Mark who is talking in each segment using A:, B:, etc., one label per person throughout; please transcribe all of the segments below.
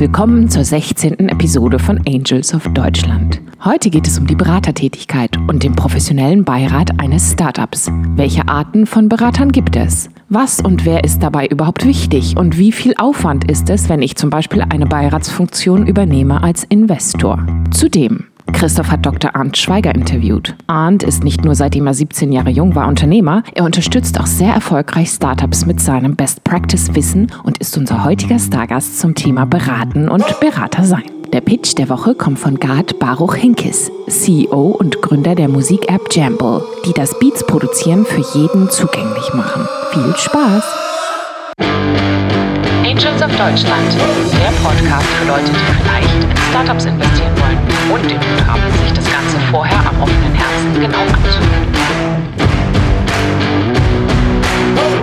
A: Willkommen zur 16. Episode von Angels of Deutschland. Heute geht es um die Beratertätigkeit und den professionellen Beirat eines Startups. Welche Arten von Beratern gibt es? Was und wer ist dabei überhaupt wichtig und wie viel Aufwand ist es, wenn ich zum Beispiel eine Beiratsfunktion übernehme als Investor? Zudem Christoph hat Dr. Arndt Schweiger interviewt. Arndt ist nicht nur seitdem er 17 Jahre jung war Unternehmer, er unterstützt auch sehr erfolgreich Startups mit seinem Best Practice Wissen und ist unser heutiger Stargast zum Thema Beraten und Berater sein. Der Pitch der Woche kommt von Gard Baruch Hinkes, CEO und Gründer der Musik-App Jamble, die das Beats produzieren für jeden zugänglich machen. Viel Spaß!
B: Angels of Deutschland, der Podcast für Leute, die vielleicht in Startups investieren wollen und den Mut haben, sich das Ganze vorher am offenen Herzen genau anzuhören.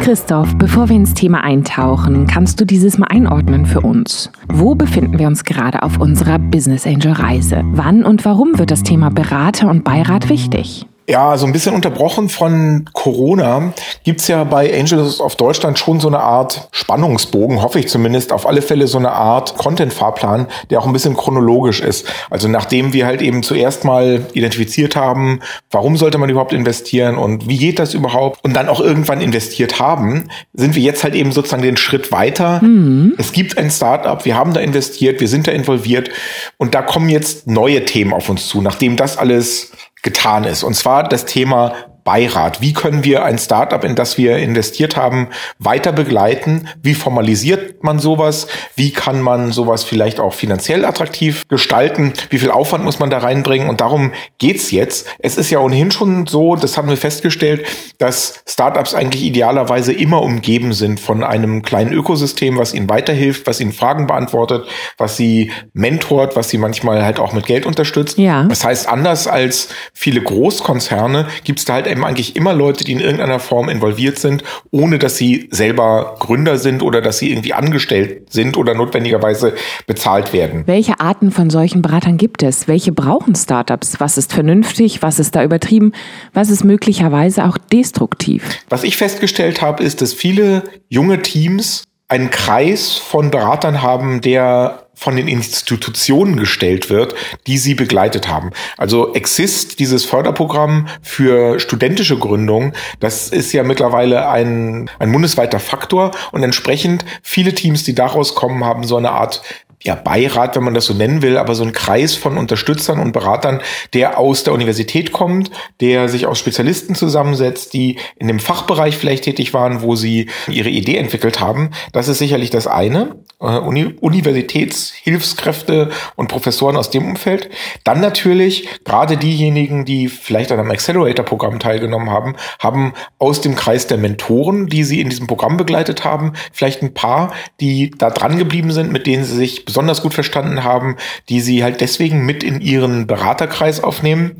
A: Christoph, bevor wir ins Thema eintauchen, kannst du dieses mal einordnen für uns? Wo befinden wir uns gerade auf unserer Business Angel Reise? Wann und warum wird das Thema Berater und Beirat wichtig?
C: Ja, so ein bisschen unterbrochen von Corona gibt's ja bei Angels of Deutschland schon so eine Art Spannungsbogen, hoffe ich zumindest, auf alle Fälle so eine Art Content-Fahrplan, der auch ein bisschen chronologisch ist. Also nachdem wir halt eben zuerst mal identifiziert haben, warum sollte man überhaupt investieren und wie geht das überhaupt und dann auch irgendwann investiert haben, sind wir jetzt halt eben sozusagen den Schritt weiter. Mhm. Es gibt ein Startup, wir haben da investiert, wir sind da involviert und da kommen jetzt neue Themen auf uns zu, nachdem das alles getan ist. Und zwar das Thema Beirat. Wie können wir ein Startup, in das wir investiert haben, weiter begleiten? Wie formalisiert man sowas? Wie kann man sowas vielleicht auch finanziell attraktiv gestalten? Wie viel Aufwand muss man da reinbringen? Und darum geht's jetzt. Es ist ja ohnehin schon so, das haben wir festgestellt, dass Startups eigentlich idealerweise immer umgeben sind von einem kleinen Ökosystem, was ihnen weiterhilft, was ihnen Fragen beantwortet, was sie mentort, was sie manchmal halt auch mit Geld unterstützt. Ja. Das heißt, anders als viele Großkonzerne gibt's da halt eben eigentlich immer Leute, die in irgendeiner Form involviert sind, ohne dass sie selber Gründer sind oder dass sie irgendwie angestellt sind oder notwendigerweise bezahlt werden.
A: Welche Arten von solchen Beratern gibt es? Welche brauchen Startups? Was ist vernünftig? Was ist da übertrieben? Was ist möglicherweise auch destruktiv?
C: Was ich festgestellt habe, ist, dass viele junge Teams einen Kreis von Beratern haben, der von den Institutionen gestellt wird, die sie begleitet haben. Also Exist, dieses Förderprogramm für studentische Gründung, das ist ja mittlerweile ein, ein bundesweiter Faktor und entsprechend viele Teams, die daraus kommen, haben so eine Art ja, Beirat, wenn man das so nennen will, aber so ein Kreis von Unterstützern und Beratern, der aus der Universität kommt, der sich aus Spezialisten zusammensetzt, die in dem Fachbereich vielleicht tätig waren, wo sie ihre Idee entwickelt haben. Das ist sicherlich das eine. Äh, Uni Universitätshilfskräfte und Professoren aus dem Umfeld. Dann natürlich gerade diejenigen, die vielleicht an einem Accelerator-Programm teilgenommen haben, haben aus dem Kreis der Mentoren, die sie in diesem Programm begleitet haben, vielleicht ein paar, die da dran geblieben sind, mit denen sie sich besonders gut verstanden haben, die sie halt deswegen mit in ihren Beraterkreis aufnehmen.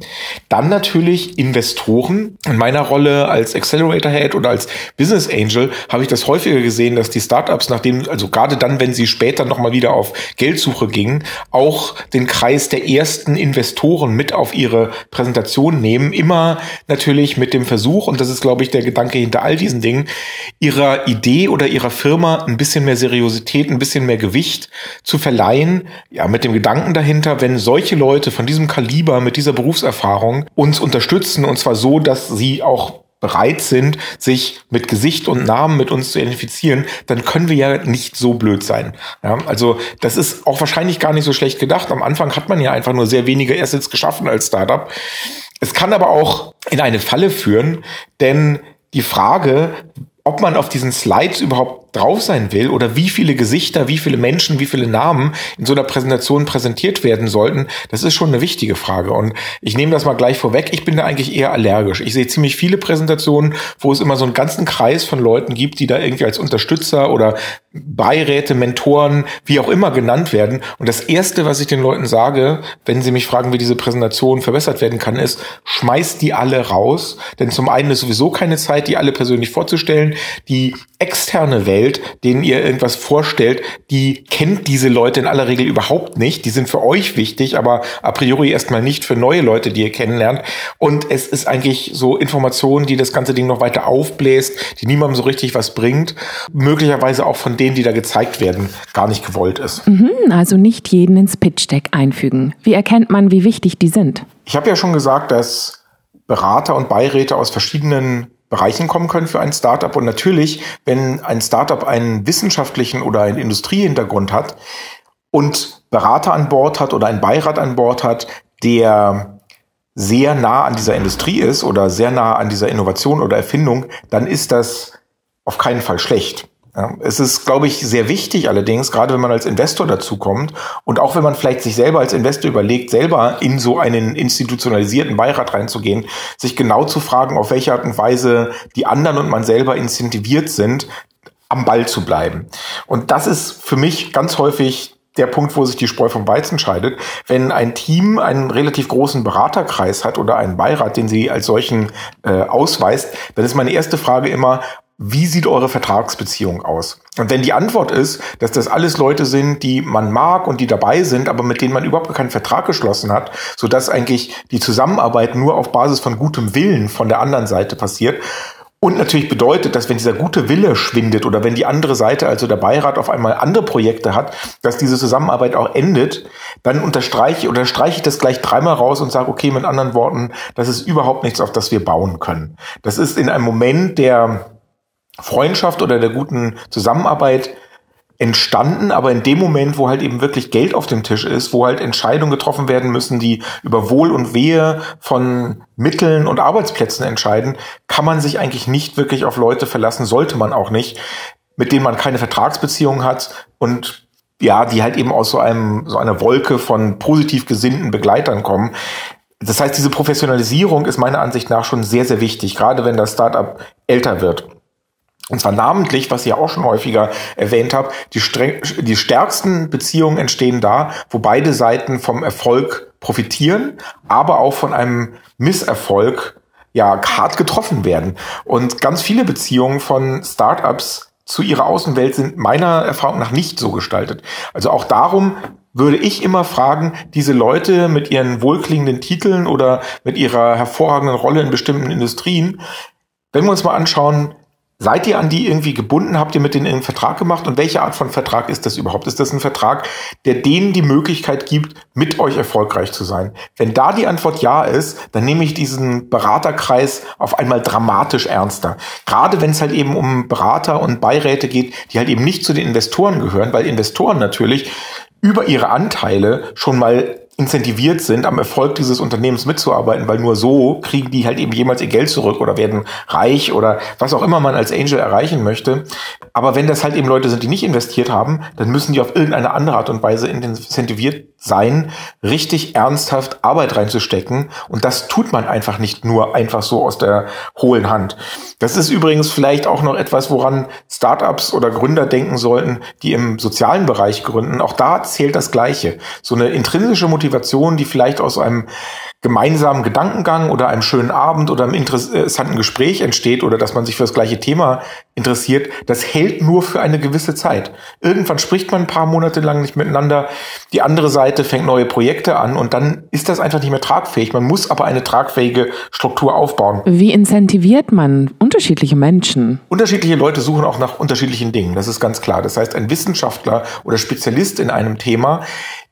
C: Dann natürlich Investoren. In meiner Rolle als Accelerator Head oder als Business Angel habe ich das häufiger gesehen, dass die Startups, nachdem, also gerade dann, wenn sie später nochmal wieder auf Geldsuche gingen, auch den Kreis der ersten Investoren mit auf ihre Präsentation nehmen. Immer natürlich mit dem Versuch, und das ist, glaube ich, der Gedanke hinter all diesen Dingen, ihrer Idee oder ihrer Firma ein bisschen mehr Seriosität, ein bisschen mehr Gewicht zu verleihen, ja, mit dem Gedanken dahinter, wenn solche Leute von diesem Kaliber, mit dieser Berufserfahrung uns unterstützen, und zwar so, dass sie auch bereit sind, sich mit Gesicht und Namen mit uns zu identifizieren, dann können wir ja nicht so blöd sein. Ja, also das ist auch wahrscheinlich gar nicht so schlecht gedacht. Am Anfang hat man ja einfach nur sehr wenige Assets geschaffen als Startup. Es kann aber auch in eine Falle führen, denn die Frage, ob man auf diesen Slides überhaupt drauf sein will oder wie viele Gesichter, wie viele Menschen, wie viele Namen in so einer Präsentation präsentiert werden sollten, das ist schon eine wichtige Frage. Und ich nehme das mal gleich vorweg. Ich bin da eigentlich eher allergisch. Ich sehe ziemlich viele Präsentationen, wo es immer so einen ganzen Kreis von Leuten gibt, die da irgendwie als Unterstützer oder Beiräte, Mentoren, wie auch immer genannt werden. Und das erste, was ich den Leuten sage, wenn sie mich fragen, wie diese Präsentation verbessert werden kann, ist, schmeißt die alle raus. Denn zum einen ist sowieso keine Zeit, die alle persönlich vorzustellen. Die externe Welt einstellt, denen ihr irgendwas vorstellt, die kennt diese Leute in aller Regel überhaupt nicht. Die sind für euch wichtig, aber a priori erstmal nicht für neue Leute, die ihr kennenlernt. Und es ist eigentlich so Informationen, die das ganze Ding noch weiter aufbläst, die niemandem so richtig was bringt. Möglicherweise auch von denen, die da gezeigt werden, gar nicht gewollt ist.
A: Mhm, also nicht jeden ins Pitch-Deck einfügen. Wie erkennt man, wie wichtig die sind?
C: Ich habe ja schon gesagt, dass Berater und Beiräte aus verschiedenen Bereichen kommen können für ein Startup. Und natürlich, wenn ein Startup einen wissenschaftlichen oder einen Industriehintergrund hat und Berater an Bord hat oder einen Beirat an Bord hat, der sehr nah an dieser Industrie ist oder sehr nah an dieser Innovation oder Erfindung, dann ist das auf keinen Fall schlecht. Ja, es ist, glaube ich, sehr wichtig allerdings, gerade wenn man als Investor dazu kommt und auch wenn man vielleicht sich selber als Investor überlegt, selber in so einen institutionalisierten Beirat reinzugehen, sich genau zu fragen, auf welche Art und Weise die anderen und man selber incentiviert sind, am Ball zu bleiben. Und das ist für mich ganz häufig der Punkt, wo sich die Spreu vom Weizen scheidet. Wenn ein Team einen relativ großen Beraterkreis hat oder einen Beirat, den sie als solchen äh, ausweist, dann ist meine erste Frage immer, wie sieht eure Vertragsbeziehung aus? Und wenn die Antwort ist, dass das alles Leute sind, die man mag und die dabei sind, aber mit denen man überhaupt keinen Vertrag geschlossen hat, so dass eigentlich die Zusammenarbeit nur auf Basis von gutem Willen von der anderen Seite passiert, und natürlich bedeutet, dass wenn dieser gute Wille schwindet oder wenn die andere Seite, also der Beirat, auf einmal andere Projekte hat, dass diese Zusammenarbeit auch endet, dann unterstreiche oder streiche ich das gleich dreimal raus und sage, okay, mit anderen Worten, das ist überhaupt nichts, auf das wir bauen können. Das ist in einem Moment der Freundschaft oder der guten Zusammenarbeit entstanden, aber in dem Moment, wo halt eben wirklich Geld auf dem Tisch ist, wo halt Entscheidungen getroffen werden müssen, die über Wohl und Wehe von Mitteln und Arbeitsplätzen entscheiden, kann man sich eigentlich nicht wirklich auf Leute verlassen, sollte man auch nicht, mit denen man keine Vertragsbeziehung hat und ja, die halt eben aus so einem, so einer Wolke von positiv gesinnten Begleitern kommen. Das heißt, diese Professionalisierung ist meiner Ansicht nach schon sehr, sehr wichtig, gerade wenn das Startup älter wird. Und zwar namentlich, was ich auch schon häufiger erwähnt habe, die, die stärksten Beziehungen entstehen da, wo beide Seiten vom Erfolg profitieren, aber auch von einem Misserfolg ja hart getroffen werden. Und ganz viele Beziehungen von Startups zu ihrer Außenwelt sind meiner Erfahrung nach nicht so gestaltet. Also auch darum würde ich immer fragen, diese Leute mit ihren wohlklingenden Titeln oder mit ihrer hervorragenden Rolle in bestimmten Industrien, wenn wir uns mal anschauen, Seid ihr an die irgendwie gebunden? Habt ihr mit denen einen Vertrag gemacht? Und welche Art von Vertrag ist das überhaupt? Ist das ein Vertrag, der denen die Möglichkeit gibt, mit euch erfolgreich zu sein? Wenn da die Antwort ja ist, dann nehme ich diesen Beraterkreis auf einmal dramatisch ernster. Gerade wenn es halt eben um Berater und Beiräte geht, die halt eben nicht zu den Investoren gehören, weil Investoren natürlich über ihre Anteile schon mal incentiviert sind, am Erfolg dieses Unternehmens mitzuarbeiten, weil nur so kriegen die halt eben jemals ihr Geld zurück oder werden reich oder was auch immer man als Angel erreichen möchte. Aber wenn das halt eben Leute sind, die nicht investiert haben, dann müssen die auf irgendeine andere Art und Weise incentiviert sein, richtig ernsthaft Arbeit reinzustecken. Und das tut man einfach nicht nur einfach so aus der hohlen Hand. Das ist übrigens vielleicht auch noch etwas, woran Startups oder Gründer denken sollten, die im sozialen Bereich gründen. Auch da zählt das Gleiche. So eine intrinsische Motivation, die vielleicht aus einem gemeinsamen Gedankengang oder einem schönen Abend oder einem interessanten Gespräch entsteht oder dass man sich für das gleiche Thema interessiert, das hält nur für eine gewisse Zeit. Irgendwann spricht man ein paar Monate lang nicht miteinander, die andere Seite fängt neue Projekte an und dann ist das einfach nicht mehr tragfähig. Man muss aber eine tragfähige Struktur aufbauen.
A: Wie incentiviert man unterschiedliche Menschen?
C: Unterschiedliche Leute suchen auch nach unterschiedlichen Dingen, das ist ganz klar. Das heißt, ein Wissenschaftler oder Spezialist in einem Thema,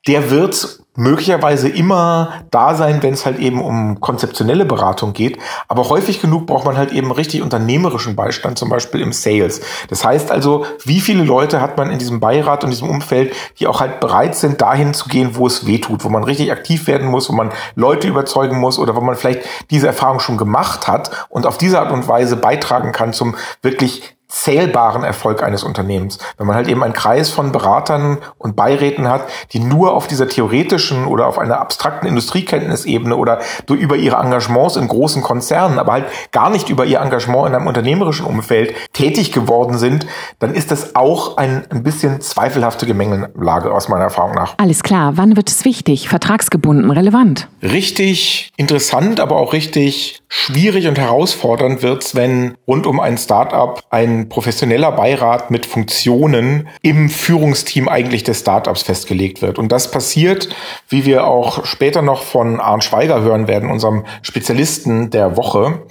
C: der wird möglicherweise immer da sein, wenn es halt eben um konzeptionelle Beratung geht. Aber häufig genug braucht man halt eben richtig unternehmerischen Beistand, zum Beispiel im Sales. Das heißt also, wie viele Leute hat man in diesem Beirat und diesem Umfeld, die auch halt bereit sind, dahin zu gehen, wo es weh tut, wo man richtig aktiv werden muss, wo man Leute überzeugen muss oder wo man vielleicht diese Erfahrung schon gemacht hat und auf diese Art und Weise beitragen kann zum wirklich zählbaren Erfolg eines Unternehmens. Wenn man halt eben einen Kreis von Beratern und Beiräten hat, die nur auf dieser theoretischen oder auf einer abstrakten Industriekenntnisebene oder über ihre Engagements in großen Konzernen, aber halt gar nicht über ihr Engagement in einem unternehmerischen Umfeld tätig geworden sind, dann ist das auch ein, ein bisschen zweifelhafte Gemengelage aus meiner Erfahrung nach.
A: Alles klar. Wann wird es wichtig? Vertragsgebunden, relevant?
C: Richtig interessant, aber auch richtig schwierig und herausfordernd wird's, wenn rund um ein Startup ein professioneller Beirat mit Funktionen im Führungsteam eigentlich des Startups festgelegt wird. Und das passiert, wie wir auch später noch von Arndt Schweiger hören werden, unserem Spezialisten der Woche.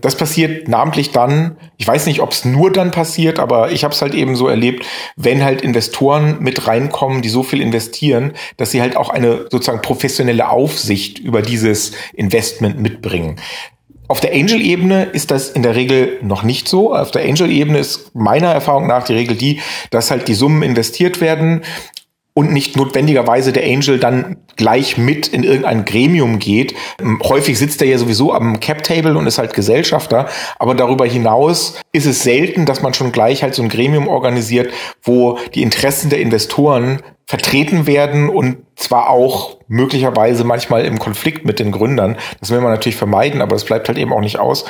C: Das passiert namentlich dann, ich weiß nicht, ob es nur dann passiert, aber ich habe es halt eben so erlebt, wenn halt Investoren mit reinkommen, die so viel investieren, dass sie halt auch eine sozusagen professionelle Aufsicht über dieses Investment mitbringen. Auf der Angel-Ebene ist das in der Regel noch nicht so. Auf der Angel-Ebene ist meiner Erfahrung nach die Regel die, dass halt die Summen investiert werden und nicht notwendigerweise der Angel dann gleich mit in irgendein Gremium geht. Häufig sitzt er ja sowieso am Cap-Table und ist halt Gesellschafter, aber darüber hinaus ist es selten, dass man schon gleich halt so ein Gremium organisiert, wo die Interessen der Investoren vertreten werden und zwar auch möglicherweise manchmal im Konflikt mit den Gründern. Das will man natürlich vermeiden, aber es bleibt halt eben auch nicht aus.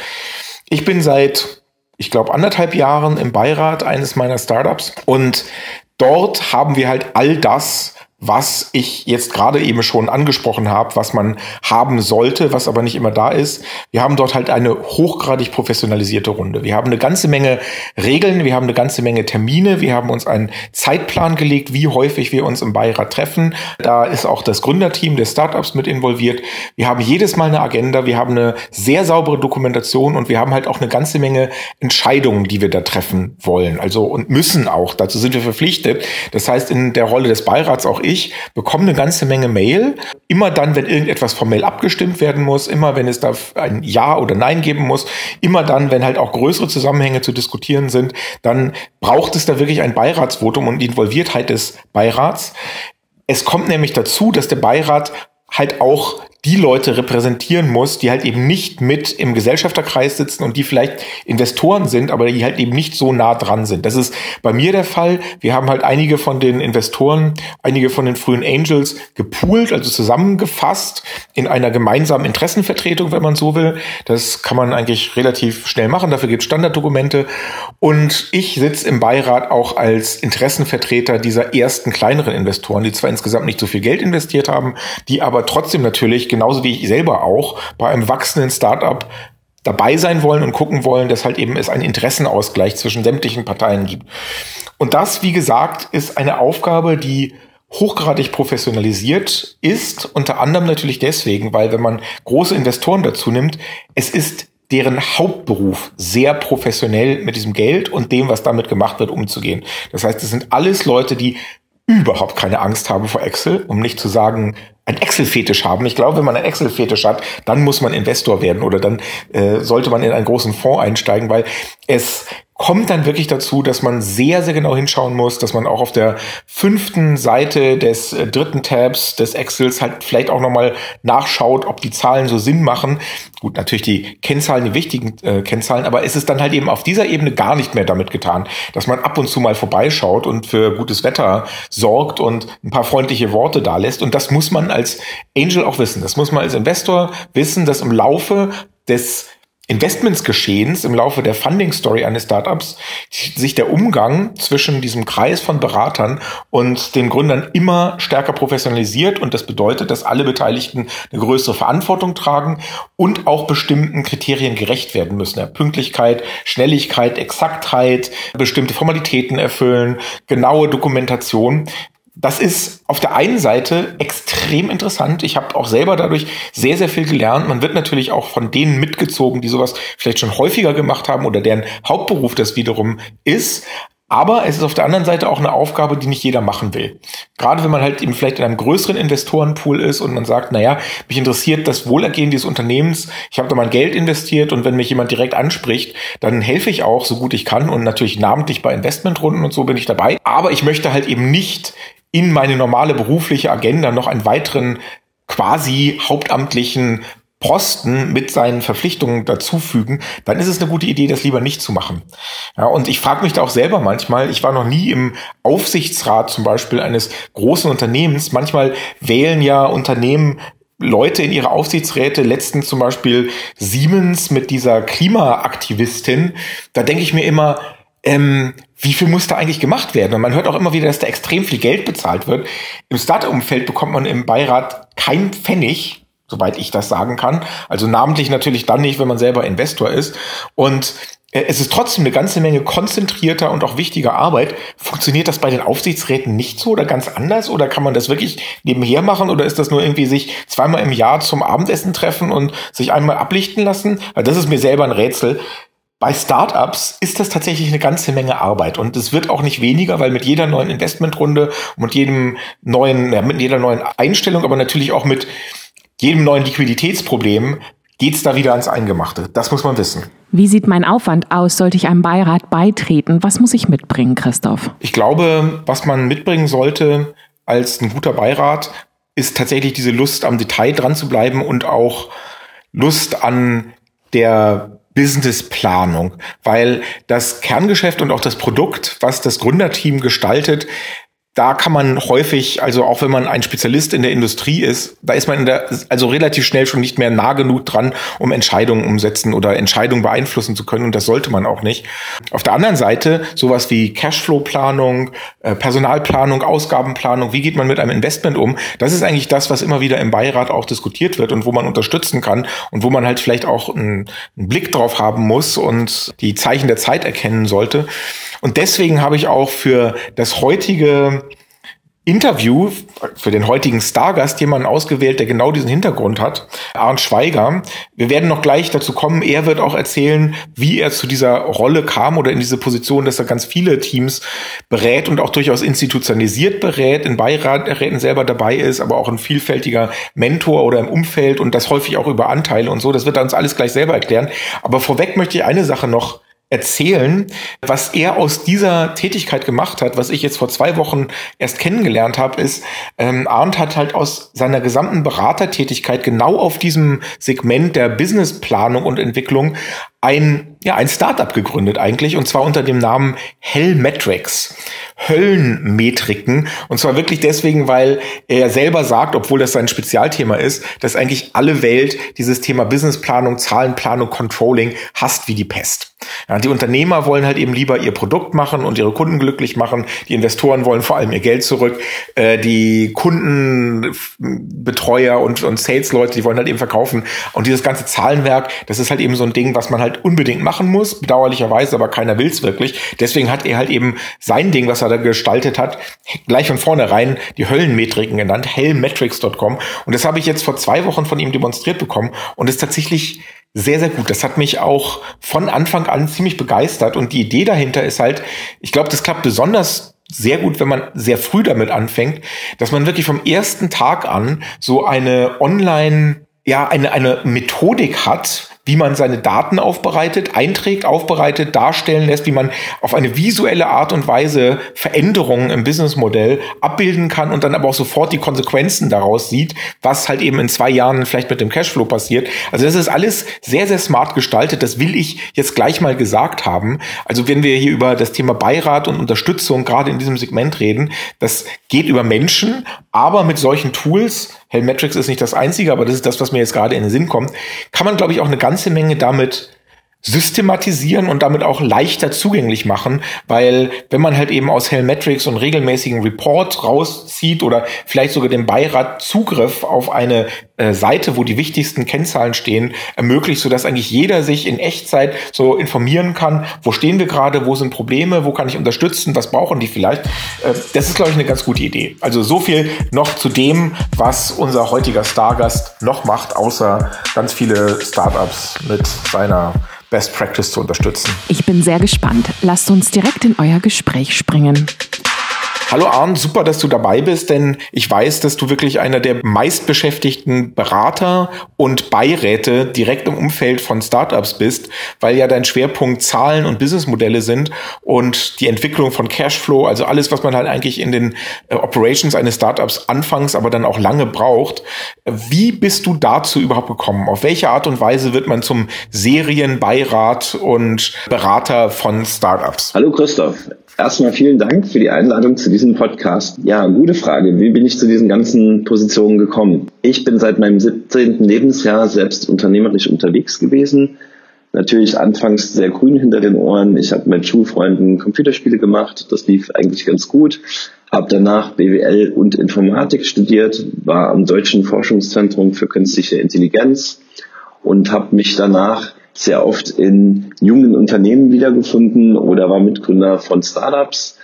C: Ich bin seit ich glaube, anderthalb Jahren im Beirat eines meiner Startups. Und dort haben wir halt all das, was ich jetzt gerade eben schon angesprochen habe, was man haben sollte, was aber nicht immer da ist. Wir haben dort halt eine hochgradig professionalisierte Runde. Wir haben eine ganze Menge Regeln, wir haben eine ganze Menge Termine, wir haben uns einen Zeitplan gelegt, wie häufig wir uns im Beirat treffen. Da ist auch das Gründerteam der Startups mit involviert. Wir haben jedes Mal eine Agenda, wir haben eine sehr saubere Dokumentation und wir haben halt auch eine ganze Menge Entscheidungen, die wir da treffen wollen. Also und müssen auch. Dazu sind wir verpflichtet. Das heißt, in der Rolle des Beirats auch ich bekomme eine ganze Menge Mail. Immer dann, wenn irgendetwas formell abgestimmt werden muss, immer wenn es da ein Ja oder Nein geben muss, immer dann, wenn halt auch größere Zusammenhänge zu diskutieren sind, dann braucht es da wirklich ein Beiratsvotum und die Involviertheit des Beirats. Es kommt nämlich dazu, dass der Beirat halt auch die Leute repräsentieren muss, die halt eben nicht mit im Gesellschafterkreis sitzen und die vielleicht Investoren sind, aber die halt eben nicht so nah dran sind. Das ist bei mir der Fall. Wir haben halt einige von den Investoren, einige von den frühen Angels gepoolt, also zusammengefasst in einer gemeinsamen Interessenvertretung, wenn man so will. Das kann man eigentlich relativ schnell machen. Dafür gibt es Standarddokumente. Und ich sitze im Beirat auch als Interessenvertreter dieser ersten kleineren Investoren, die zwar insgesamt nicht so viel Geld investiert haben, die aber trotzdem natürlich genauso wie ich selber auch, bei einem wachsenden Startup dabei sein wollen und gucken wollen, dass halt eben es einen Interessenausgleich zwischen sämtlichen Parteien gibt. Und das, wie gesagt, ist eine Aufgabe, die hochgradig professionalisiert ist, unter anderem natürlich deswegen, weil wenn man große Investoren dazu nimmt, es ist deren Hauptberuf sehr professionell mit diesem Geld und dem, was damit gemacht wird, umzugehen. Das heißt, es sind alles Leute, die überhaupt keine Angst haben vor Excel, um nicht zu sagen, ein Excel-Fetisch haben. Ich glaube, wenn man einen Excel-Fetisch hat, dann muss man Investor werden oder dann äh, sollte man in einen großen Fonds einsteigen, weil es kommt dann wirklich dazu, dass man sehr, sehr genau hinschauen muss, dass man auch auf der fünften Seite des äh, dritten Tabs des Excels halt vielleicht auch nochmal nachschaut, ob die Zahlen so Sinn machen. Gut, natürlich die Kennzahlen, die wichtigen äh, Kennzahlen, aber es ist dann halt eben auf dieser Ebene gar nicht mehr damit getan, dass man ab und zu mal vorbeischaut und für gutes Wetter sorgt und ein paar freundliche Worte da lässt. Und das muss man als Angel auch wissen. Das muss man als Investor wissen, dass im Laufe des Investmentsgeschehens im Laufe der Funding Story eines Startups sich der Umgang zwischen diesem Kreis von Beratern und den Gründern immer stärker professionalisiert und das bedeutet, dass alle Beteiligten eine größere Verantwortung tragen und auch bestimmten Kriterien gerecht werden müssen. Ja, Pünktlichkeit, Schnelligkeit, Exaktheit, bestimmte Formalitäten erfüllen, genaue Dokumentation das ist auf der einen Seite extrem interessant. Ich habe auch selber dadurch sehr, sehr viel gelernt. Man wird natürlich auch von denen mitgezogen, die sowas vielleicht schon häufiger gemacht haben oder deren Hauptberuf das wiederum ist. Aber es ist auf der anderen Seite auch eine Aufgabe, die nicht jeder machen will. Gerade wenn man halt eben vielleicht in einem größeren Investorenpool ist und man sagt, naja, mich interessiert das Wohlergehen dieses Unternehmens, ich habe da mein Geld investiert und wenn mich jemand direkt anspricht, dann helfe ich auch so gut ich kann und natürlich namentlich bei Investmentrunden und so bin ich dabei. Aber ich möchte halt eben nicht in meine normale berufliche Agenda noch einen weiteren quasi hauptamtlichen Posten mit seinen Verpflichtungen dazufügen, dann ist es eine gute Idee, das lieber nicht zu machen. Ja, und ich frage mich da auch selber manchmal, ich war noch nie im Aufsichtsrat zum Beispiel eines großen Unternehmens. Manchmal wählen ja Unternehmen Leute in ihre Aufsichtsräte, letztens zum Beispiel Siemens mit dieser Klimaaktivistin. Da denke ich mir immer, ähm, wie viel muss da eigentlich gemacht werden? Und man hört auch immer wieder, dass da extrem viel Geld bezahlt wird. Im Startup-Umfeld bekommt man im Beirat kein Pfennig soweit ich das sagen kann. Also namentlich natürlich dann nicht, wenn man selber Investor ist. Und äh, es ist trotzdem eine ganze Menge konzentrierter und auch wichtiger Arbeit. Funktioniert das bei den Aufsichtsräten nicht so oder ganz anders? Oder kann man das wirklich nebenher machen? Oder ist das nur irgendwie sich zweimal im Jahr zum Abendessen treffen und sich einmal ablichten lassen? Das ist mir selber ein Rätsel. Bei Startups ist das tatsächlich eine ganze Menge Arbeit und es wird auch nicht weniger, weil mit jeder neuen Investmentrunde und mit jedem neuen, ja, mit jeder neuen Einstellung, aber natürlich auch mit jedem neuen Liquiditätsproblem geht's da wieder ans Eingemachte. Das muss man wissen.
A: Wie sieht mein Aufwand aus? Sollte ich einem Beirat beitreten? Was muss ich mitbringen, Christoph?
C: Ich glaube, was man mitbringen sollte als ein guter Beirat, ist tatsächlich diese Lust am Detail dran zu bleiben und auch Lust an der Businessplanung, weil das Kerngeschäft und auch das Produkt, was das Gründerteam gestaltet, da kann man häufig, also auch wenn man ein Spezialist in der Industrie ist, da ist man in der, also relativ schnell schon nicht mehr nah genug dran, um Entscheidungen umsetzen oder Entscheidungen beeinflussen zu können. Und das sollte man auch nicht. Auf der anderen Seite sowas wie Cashflow-Planung, äh, Personalplanung, Ausgabenplanung, wie geht man mit einem Investment um? Das ist eigentlich das, was immer wieder im Beirat auch diskutiert wird und wo man unterstützen kann und wo man halt vielleicht auch einen, einen Blick drauf haben muss und die Zeichen der Zeit erkennen sollte. Und deswegen habe ich auch für das heutige Interview für den heutigen Stargast jemanden ausgewählt, der genau diesen Hintergrund hat, Arndt Schweiger. Wir werden noch gleich dazu kommen. Er wird auch erzählen, wie er zu dieser Rolle kam oder in diese Position, dass er ganz viele Teams berät und auch durchaus institutionalisiert berät, in Beiräten selber dabei ist, aber auch ein vielfältiger Mentor oder im Umfeld und das häufig auch über Anteile und so. Das wird er uns alles gleich selber erklären. Aber vorweg möchte ich eine Sache noch erzählen, was er aus dieser Tätigkeit gemacht hat, was ich jetzt vor zwei Wochen erst kennengelernt habe, ist, ähm, Arndt hat halt aus seiner gesamten Beratertätigkeit genau auf diesem Segment der Businessplanung und Entwicklung ein, ja, ein Startup gegründet eigentlich, und zwar unter dem Namen Hellmetrics. Höllenmetriken. Und zwar wirklich deswegen, weil er selber sagt, obwohl das sein Spezialthema ist, dass eigentlich alle Welt dieses Thema Businessplanung, Zahlenplanung, Controlling hasst wie die Pest. Ja, die Unternehmer wollen halt eben lieber ihr Produkt machen und ihre Kunden glücklich machen. Die Investoren wollen vor allem ihr Geld zurück. Äh, die Kundenbetreuer und, und Sales-Leute, die wollen halt eben verkaufen. Und dieses ganze Zahlenwerk, das ist halt eben so ein Ding, was man halt unbedingt machen muss. Bedauerlicherweise, aber keiner will es wirklich. Deswegen hat er halt eben sein Ding, was er da gestaltet hat, gleich von vornherein die Höllenmetriken genannt, hellmetrics.com. Und das habe ich jetzt vor zwei Wochen von ihm demonstriert bekommen und ist tatsächlich sehr, sehr gut. Das hat mich auch von Anfang an ziemlich begeistert. Und die Idee dahinter ist halt, ich glaube, das klappt besonders sehr gut, wenn man sehr früh damit anfängt, dass man wirklich vom ersten Tag an so eine Online, ja, eine, eine Methodik hat, wie man seine Daten aufbereitet, einträgt, aufbereitet, darstellen lässt, wie man auf eine visuelle Art und Weise Veränderungen im Businessmodell abbilden kann und dann aber auch sofort die Konsequenzen daraus sieht, was halt eben in zwei Jahren vielleicht mit dem Cashflow passiert. Also das ist alles sehr, sehr smart gestaltet. Das will ich jetzt gleich mal gesagt haben. Also wenn wir hier über das Thema Beirat und Unterstützung gerade in diesem Segment reden, das geht über Menschen, aber mit solchen Tools Hellmetrics ist nicht das einzige, aber das ist das, was mir jetzt gerade in den Sinn kommt, kann man, glaube ich, auch eine ganze Menge damit systematisieren und damit auch leichter zugänglich machen, weil wenn man halt eben aus Hellmetrics und regelmäßigen Report rauszieht oder vielleicht sogar dem Beirat Zugriff auf eine äh, Seite, wo die wichtigsten Kennzahlen stehen, ermöglicht, sodass eigentlich jeder sich in Echtzeit so informieren kann, wo stehen wir gerade, wo sind Probleme, wo kann ich unterstützen, was brauchen die vielleicht. Äh, das ist, glaube ich, eine ganz gute Idee. Also so viel noch zu dem, was unser heutiger Stargast noch macht, außer ganz viele Startups mit seiner Best Practice zu unterstützen.
A: Ich bin sehr gespannt. Lasst uns direkt in euer Gespräch springen.
C: Hallo Arndt, super, dass du dabei bist, denn ich weiß, dass du wirklich einer der meistbeschäftigten Berater und Beiräte direkt im Umfeld von Startups bist, weil ja dein Schwerpunkt Zahlen und Businessmodelle sind und die Entwicklung von Cashflow, also alles, was man halt eigentlich in den äh, Operations eines Startups anfangs, aber dann auch lange braucht. Wie bist du dazu überhaupt gekommen? Auf welche Art und Weise wird man zum Serienbeirat und Berater von Startups?
D: Hallo Christoph. Erstmal vielen Dank für die Einladung zu diesem Podcast. Ja, gute Frage. Wie bin ich zu diesen ganzen Positionen gekommen? Ich bin seit meinem 17. Lebensjahr selbst unternehmerisch unterwegs gewesen. natürlich anfangs sehr grün hinter den Ohren. Ich habe mit Schulfreunden Computerspiele gemacht. Das lief eigentlich ganz gut. Habe danach BWL und Informatik studiert, war am Deutschen Forschungszentrum für künstliche Intelligenz und habe mich danach sehr oft in jungen Unternehmen wiedergefunden oder war Mitgründer von Startups.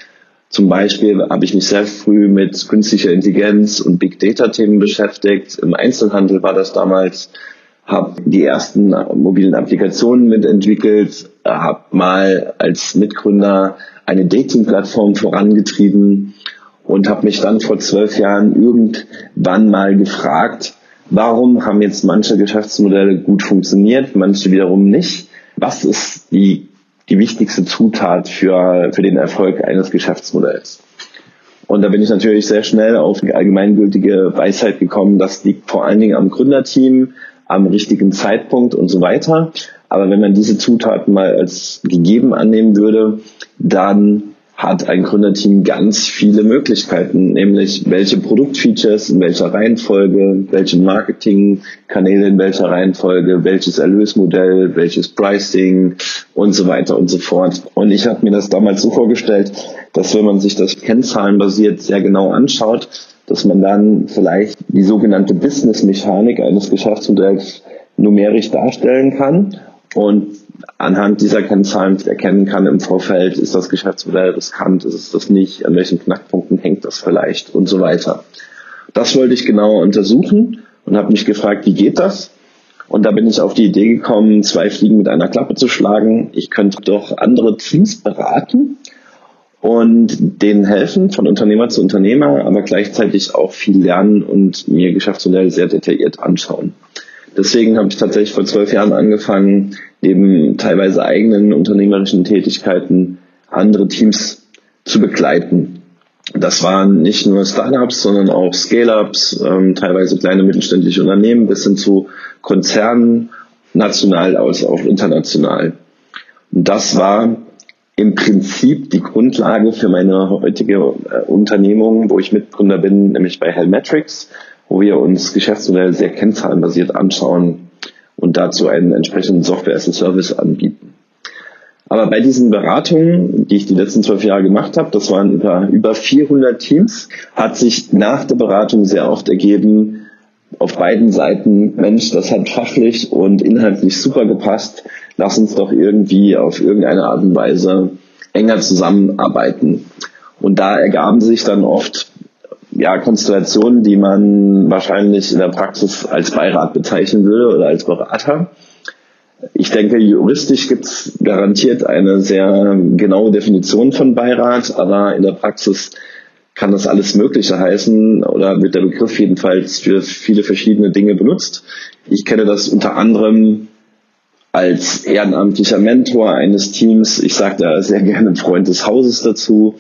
D: Zum Beispiel habe ich mich sehr früh mit künstlicher Intelligenz und Big Data Themen beschäftigt. Im Einzelhandel war das damals habe die ersten mobilen Applikationen mitentwickelt, habe mal als Mitgründer eine Dating-Plattform vorangetrieben und habe mich dann vor zwölf Jahren irgendwann mal gefragt, warum haben jetzt manche Geschäftsmodelle gut funktioniert, manche wiederum nicht? Was ist die, die wichtigste Zutat für, für den Erfolg eines Geschäftsmodells? Und da bin ich natürlich sehr schnell auf die allgemeingültige Weisheit gekommen, das liegt vor allen Dingen am Gründerteam, am richtigen Zeitpunkt und so weiter. Aber wenn man diese Zutaten mal als gegeben annehmen würde, dann hat ein Gründerteam ganz viele Möglichkeiten, nämlich welche Produktfeatures in welcher Reihenfolge, welche Marketingkanäle in welcher Reihenfolge, welches Erlösmodell, welches Pricing und so weiter und so fort. Und ich habe mir das damals so vorgestellt, dass wenn man sich das kennzahlenbasiert sehr genau anschaut, dass man dann vielleicht die sogenannte Business-Mechanik eines Geschäftsmodells numerisch darstellen kann und anhand dieser Kennzahlen erkennen kann im Vorfeld, ist das Geschäftsmodell riskant, ist es das nicht, an welchen Knackpunkten hängt das vielleicht und so weiter. Das wollte ich genauer untersuchen und habe mich gefragt, wie geht das? Und da bin ich auf die Idee gekommen, zwei Fliegen mit einer Klappe zu schlagen. Ich könnte doch andere Teams beraten und denen helfen, von Unternehmer zu Unternehmer, aber gleichzeitig auch viel lernen und mir Geschäftsmodell sehr detailliert anschauen. Deswegen habe ich tatsächlich vor zwölf Jahren angefangen, neben teilweise eigenen unternehmerischen Tätigkeiten andere Teams zu begleiten. Das waren nicht nur Startups, sondern auch Scale-ups, ähm, teilweise kleine mittelständische Unternehmen bis hin zu Konzernen, national als auch international. Und das war im Prinzip die Grundlage für meine heutige äh, Unternehmung, wo ich Mitgründer bin, nämlich bei Hellmetrics, wo wir uns Geschäftsmodelle sehr kennzahlenbasiert anschauen und dazu einen entsprechenden Software as a Service anbieten. Aber bei diesen Beratungen, die ich die letzten zwölf Jahre gemacht habe, das waren über, über 400 Teams, hat sich nach der Beratung sehr oft ergeben, auf beiden Seiten, Mensch, das hat fachlich und inhaltlich super gepasst lass uns doch irgendwie auf irgendeine Art und Weise enger zusammenarbeiten. Und da ergaben sich dann oft ja, Konstellationen, die man wahrscheinlich in der Praxis als Beirat bezeichnen würde oder als Berater. Ich denke, juristisch gibt es garantiert eine sehr genaue Definition von Beirat, aber in der Praxis kann das alles Mögliche heißen oder wird der Begriff jedenfalls für viele verschiedene Dinge benutzt. Ich kenne das unter anderem als ehrenamtlicher Mentor eines Teams. Ich sage da sehr gerne Freund des Hauses dazu.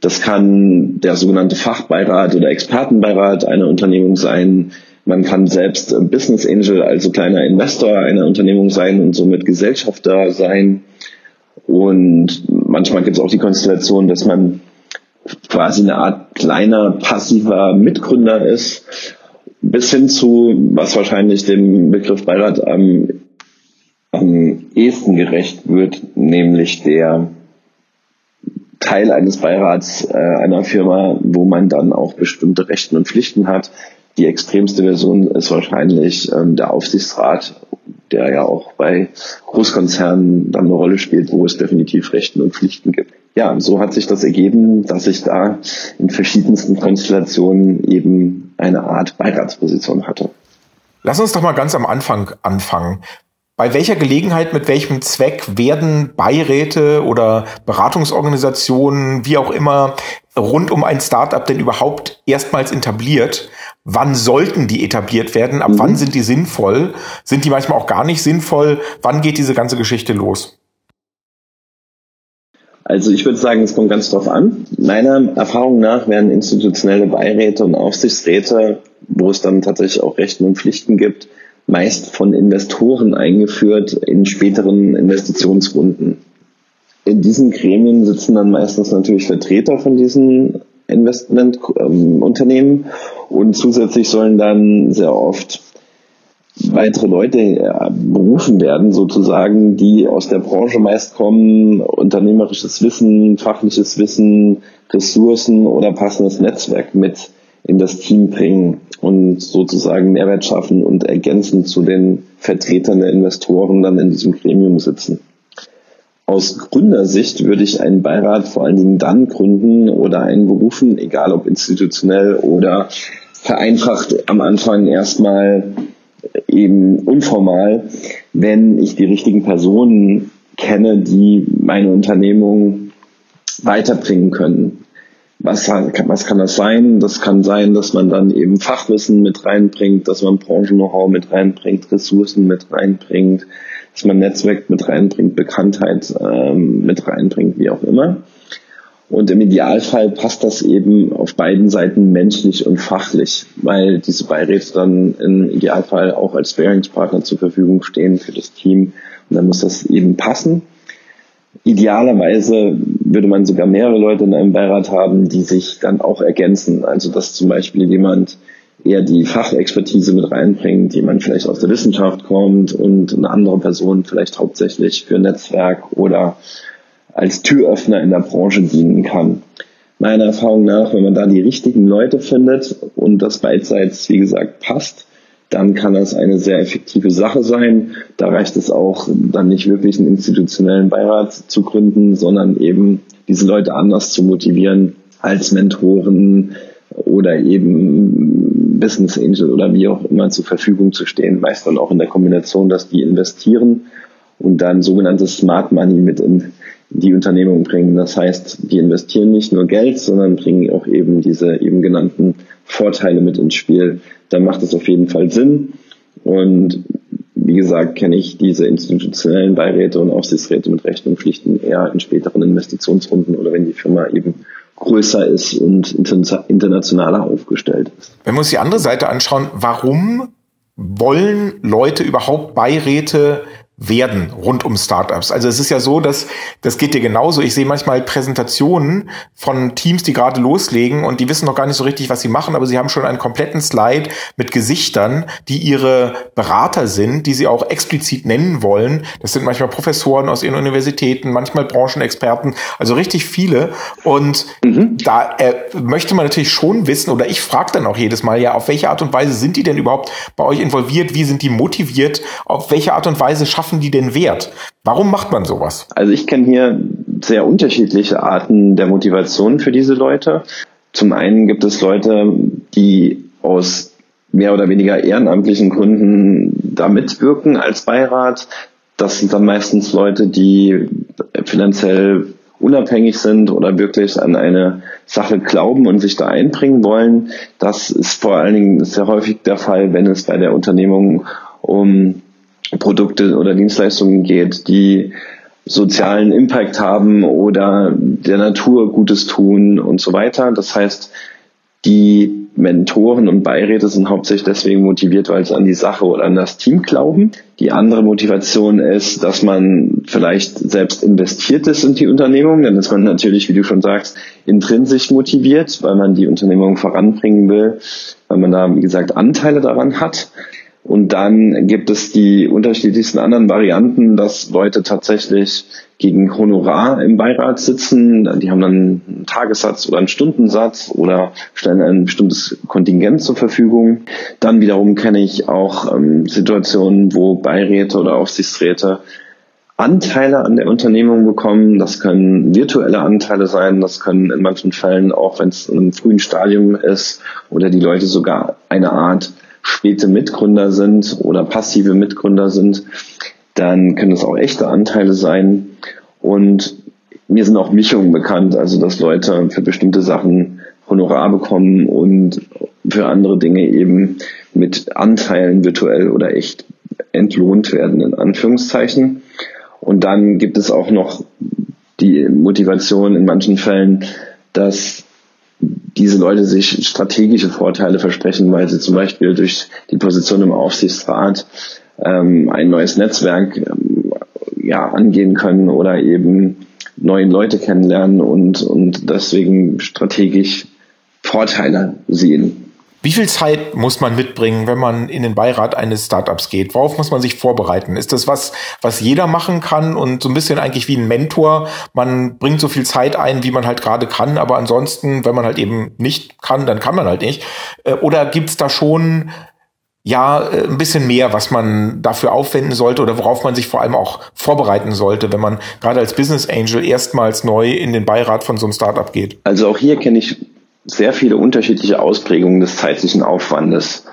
D: Das kann der sogenannte Fachbeirat oder Expertenbeirat einer Unternehmung sein. Man kann selbst Business Angel, also kleiner Investor einer Unternehmung sein und somit Gesellschafter sein. Und manchmal gibt es auch die Konstellation, dass man quasi eine Art kleiner passiver Mitgründer ist, bis hin zu, was wahrscheinlich dem Begriff Beirat am am ehesten gerecht wird, nämlich der Teil eines Beirats äh, einer Firma, wo man dann auch bestimmte Rechten und Pflichten hat. Die extremste Version ist wahrscheinlich ähm, der Aufsichtsrat, der ja auch bei Großkonzernen dann eine Rolle spielt, wo es definitiv Rechten und Pflichten gibt. Ja, so hat sich das ergeben, dass ich da in verschiedensten Konstellationen eben eine Art Beiratsposition hatte.
C: Lass uns doch mal ganz am Anfang anfangen. Bei welcher Gelegenheit, mit welchem Zweck werden Beiräte oder Beratungsorganisationen, wie auch immer, rund um ein Startup denn überhaupt erstmals etabliert? Wann sollten die etabliert werden? Ab mhm. wann sind die sinnvoll? Sind die manchmal auch gar nicht sinnvoll? Wann geht diese ganze Geschichte los?
D: Also ich würde sagen, es kommt ganz drauf an. Meiner Erfahrung nach werden institutionelle Beiräte und Aufsichtsräte, wo es dann tatsächlich auch Rechten und Pflichten gibt, meist von Investoren eingeführt in späteren Investitionsrunden. In diesen Gremien sitzen dann meistens natürlich Vertreter von diesen Investmentunternehmen und zusätzlich sollen dann sehr oft weitere Leute äh, berufen werden, sozusagen, die aus der Branche meist kommen, unternehmerisches Wissen, fachliches Wissen, Ressourcen oder passendes Netzwerk mit in das Team bringen und sozusagen Mehrwert schaffen und ergänzend zu den Vertretern der Investoren dann in diesem Gremium sitzen. Aus Gründersicht würde ich einen Beirat vor allen Dingen dann gründen oder einen berufen, egal ob institutionell oder vereinfacht am Anfang erstmal eben unformal, wenn ich die richtigen Personen kenne, die meine Unternehmung weiterbringen können. Was, was kann das sein? Das kann sein, dass man dann eben Fachwissen mit reinbringt, dass man Branchen-Know-how mit reinbringt, Ressourcen mit reinbringt, dass man Netzwerk mit reinbringt, Bekanntheit ähm, mit reinbringt, wie auch immer. Und im Idealfall passt das eben auf beiden Seiten menschlich und fachlich, weil diese Beiräte dann im Idealfall auch als Bearingspartner zur Verfügung stehen für das Team. Und dann muss das eben passen. Idealerweise würde man sogar mehrere Leute in einem Beirat haben, die sich dann auch ergänzen. Also dass zum Beispiel jemand eher die Fachexpertise mit reinbringt, jemand vielleicht aus der Wissenschaft kommt und eine andere Person vielleicht hauptsächlich für Netzwerk oder als Türöffner in der Branche dienen kann. Meiner Erfahrung nach, wenn man da die richtigen Leute findet und das beidseits, wie gesagt, passt, dann kann das eine sehr effektive Sache sein. Da reicht es auch, dann nicht wirklich einen institutionellen Beirat zu gründen, sondern eben diese Leute anders zu motivieren als Mentoren oder eben Business Angel oder wie auch immer zur Verfügung zu stehen. Meist dann auch in der Kombination, dass die investieren und dann sogenanntes Smart Money mit in die Unternehmung bringen. Das heißt, die investieren nicht nur Geld, sondern bringen auch eben diese eben genannten Vorteile mit ins Spiel. Da macht es auf jeden Fall Sinn. Und wie gesagt, kenne ich diese institutionellen Beiräte und Aufsichtsräte mit Rechten und Pflichten eher in späteren Investitionsrunden oder wenn die Firma eben größer ist und internationaler aufgestellt ist.
C: Wenn wir uns die andere Seite anschauen, warum wollen Leute überhaupt Beiräte werden rund um Startups. Also es ist ja so, dass das geht dir genauso. Ich sehe manchmal Präsentationen von Teams, die gerade loslegen und die wissen noch gar nicht so richtig, was sie machen, aber sie haben schon einen kompletten Slide mit Gesichtern, die ihre Berater sind, die sie auch explizit nennen wollen. Das sind manchmal Professoren aus ihren Universitäten, manchmal Branchenexperten, also richtig viele. Und mhm. da äh, möchte man natürlich schon wissen, oder ich frage dann auch jedes Mal, ja, auf welche Art und Weise sind die denn überhaupt bei euch involviert? Wie sind die motiviert? Auf welche Art und Weise schaffen schaffen die denn Wert? Warum macht man sowas?
D: Also ich kenne hier sehr unterschiedliche Arten der Motivation für diese Leute. Zum einen gibt es Leute, die aus mehr oder weniger ehrenamtlichen Gründen da mitwirken als Beirat. Das sind dann meistens Leute, die finanziell unabhängig sind oder wirklich an eine Sache glauben und sich da einbringen wollen. Das ist vor allen Dingen sehr häufig der Fall, wenn es bei der Unternehmung um Produkte oder Dienstleistungen geht, die sozialen Impact haben oder der Natur Gutes tun und so weiter. Das heißt, die Mentoren und Beiräte sind hauptsächlich deswegen motiviert, weil sie an die Sache oder an das Team glauben. Die andere Motivation ist, dass man vielleicht selbst investiert ist in die Unternehmung. Dann ist man natürlich, wie du schon sagst, intrinsisch motiviert, weil man die Unternehmung voranbringen will, weil man da, wie gesagt, Anteile daran hat. Und dann gibt es die unterschiedlichsten anderen Varianten, dass Leute tatsächlich gegen Honorar im Beirat sitzen. Die haben dann einen Tagessatz oder einen Stundensatz oder stellen ein bestimmtes Kontingent zur Verfügung. Dann wiederum kenne ich auch ähm, Situationen, wo Beiräte oder Aufsichtsräte Anteile an der Unternehmung bekommen. Das können virtuelle Anteile sein, das können in manchen Fällen auch, wenn es in einem frühen Stadium ist oder die Leute sogar eine Art späte Mitgründer sind oder passive Mitgründer sind, dann können es auch echte Anteile sein. Und mir sind auch Mischungen bekannt, also dass Leute für bestimmte Sachen Honorar bekommen und für andere Dinge eben mit Anteilen virtuell oder echt entlohnt werden, in Anführungszeichen. Und dann gibt es auch noch die Motivation in manchen Fällen, dass diese Leute sich strategische Vorteile versprechen, weil sie zum Beispiel durch die Position im Aufsichtsrat ähm, ein neues Netzwerk ähm, ja, angehen können oder eben neue Leute kennenlernen und, und deswegen strategisch Vorteile sehen.
C: Wie viel Zeit muss man mitbringen, wenn man in den Beirat eines Startups geht? Worauf muss man sich vorbereiten? Ist das was, was jeder machen kann und so ein bisschen eigentlich wie ein Mentor? Man bringt so viel Zeit ein, wie man halt gerade kann, aber ansonsten, wenn man halt eben nicht kann, dann kann man halt nicht. Äh, oder gibt's da schon ja, äh, ein bisschen mehr, was man dafür aufwenden sollte oder worauf man sich vor allem auch vorbereiten sollte, wenn man gerade als Business Angel erstmals neu in den Beirat von so einem Startup geht?
D: Also auch hier kenne ich sehr viele unterschiedliche Ausprägungen des zeitlichen Aufwandes.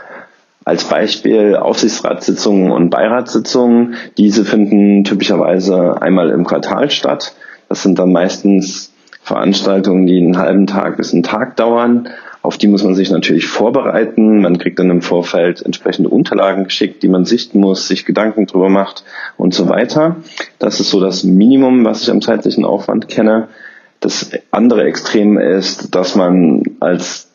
D: Als Beispiel Aufsichtsratssitzungen und Beiratssitzungen. Diese finden typischerweise einmal im Quartal statt. Das sind dann meistens Veranstaltungen, die einen halben Tag bis einen Tag dauern. Auf die muss man sich natürlich vorbereiten. Man kriegt dann im Vorfeld entsprechende Unterlagen geschickt, die man sichten muss, sich Gedanken drüber macht und so weiter. Das ist so das Minimum, was ich am zeitlichen Aufwand kenne. Das andere Extrem ist, dass man als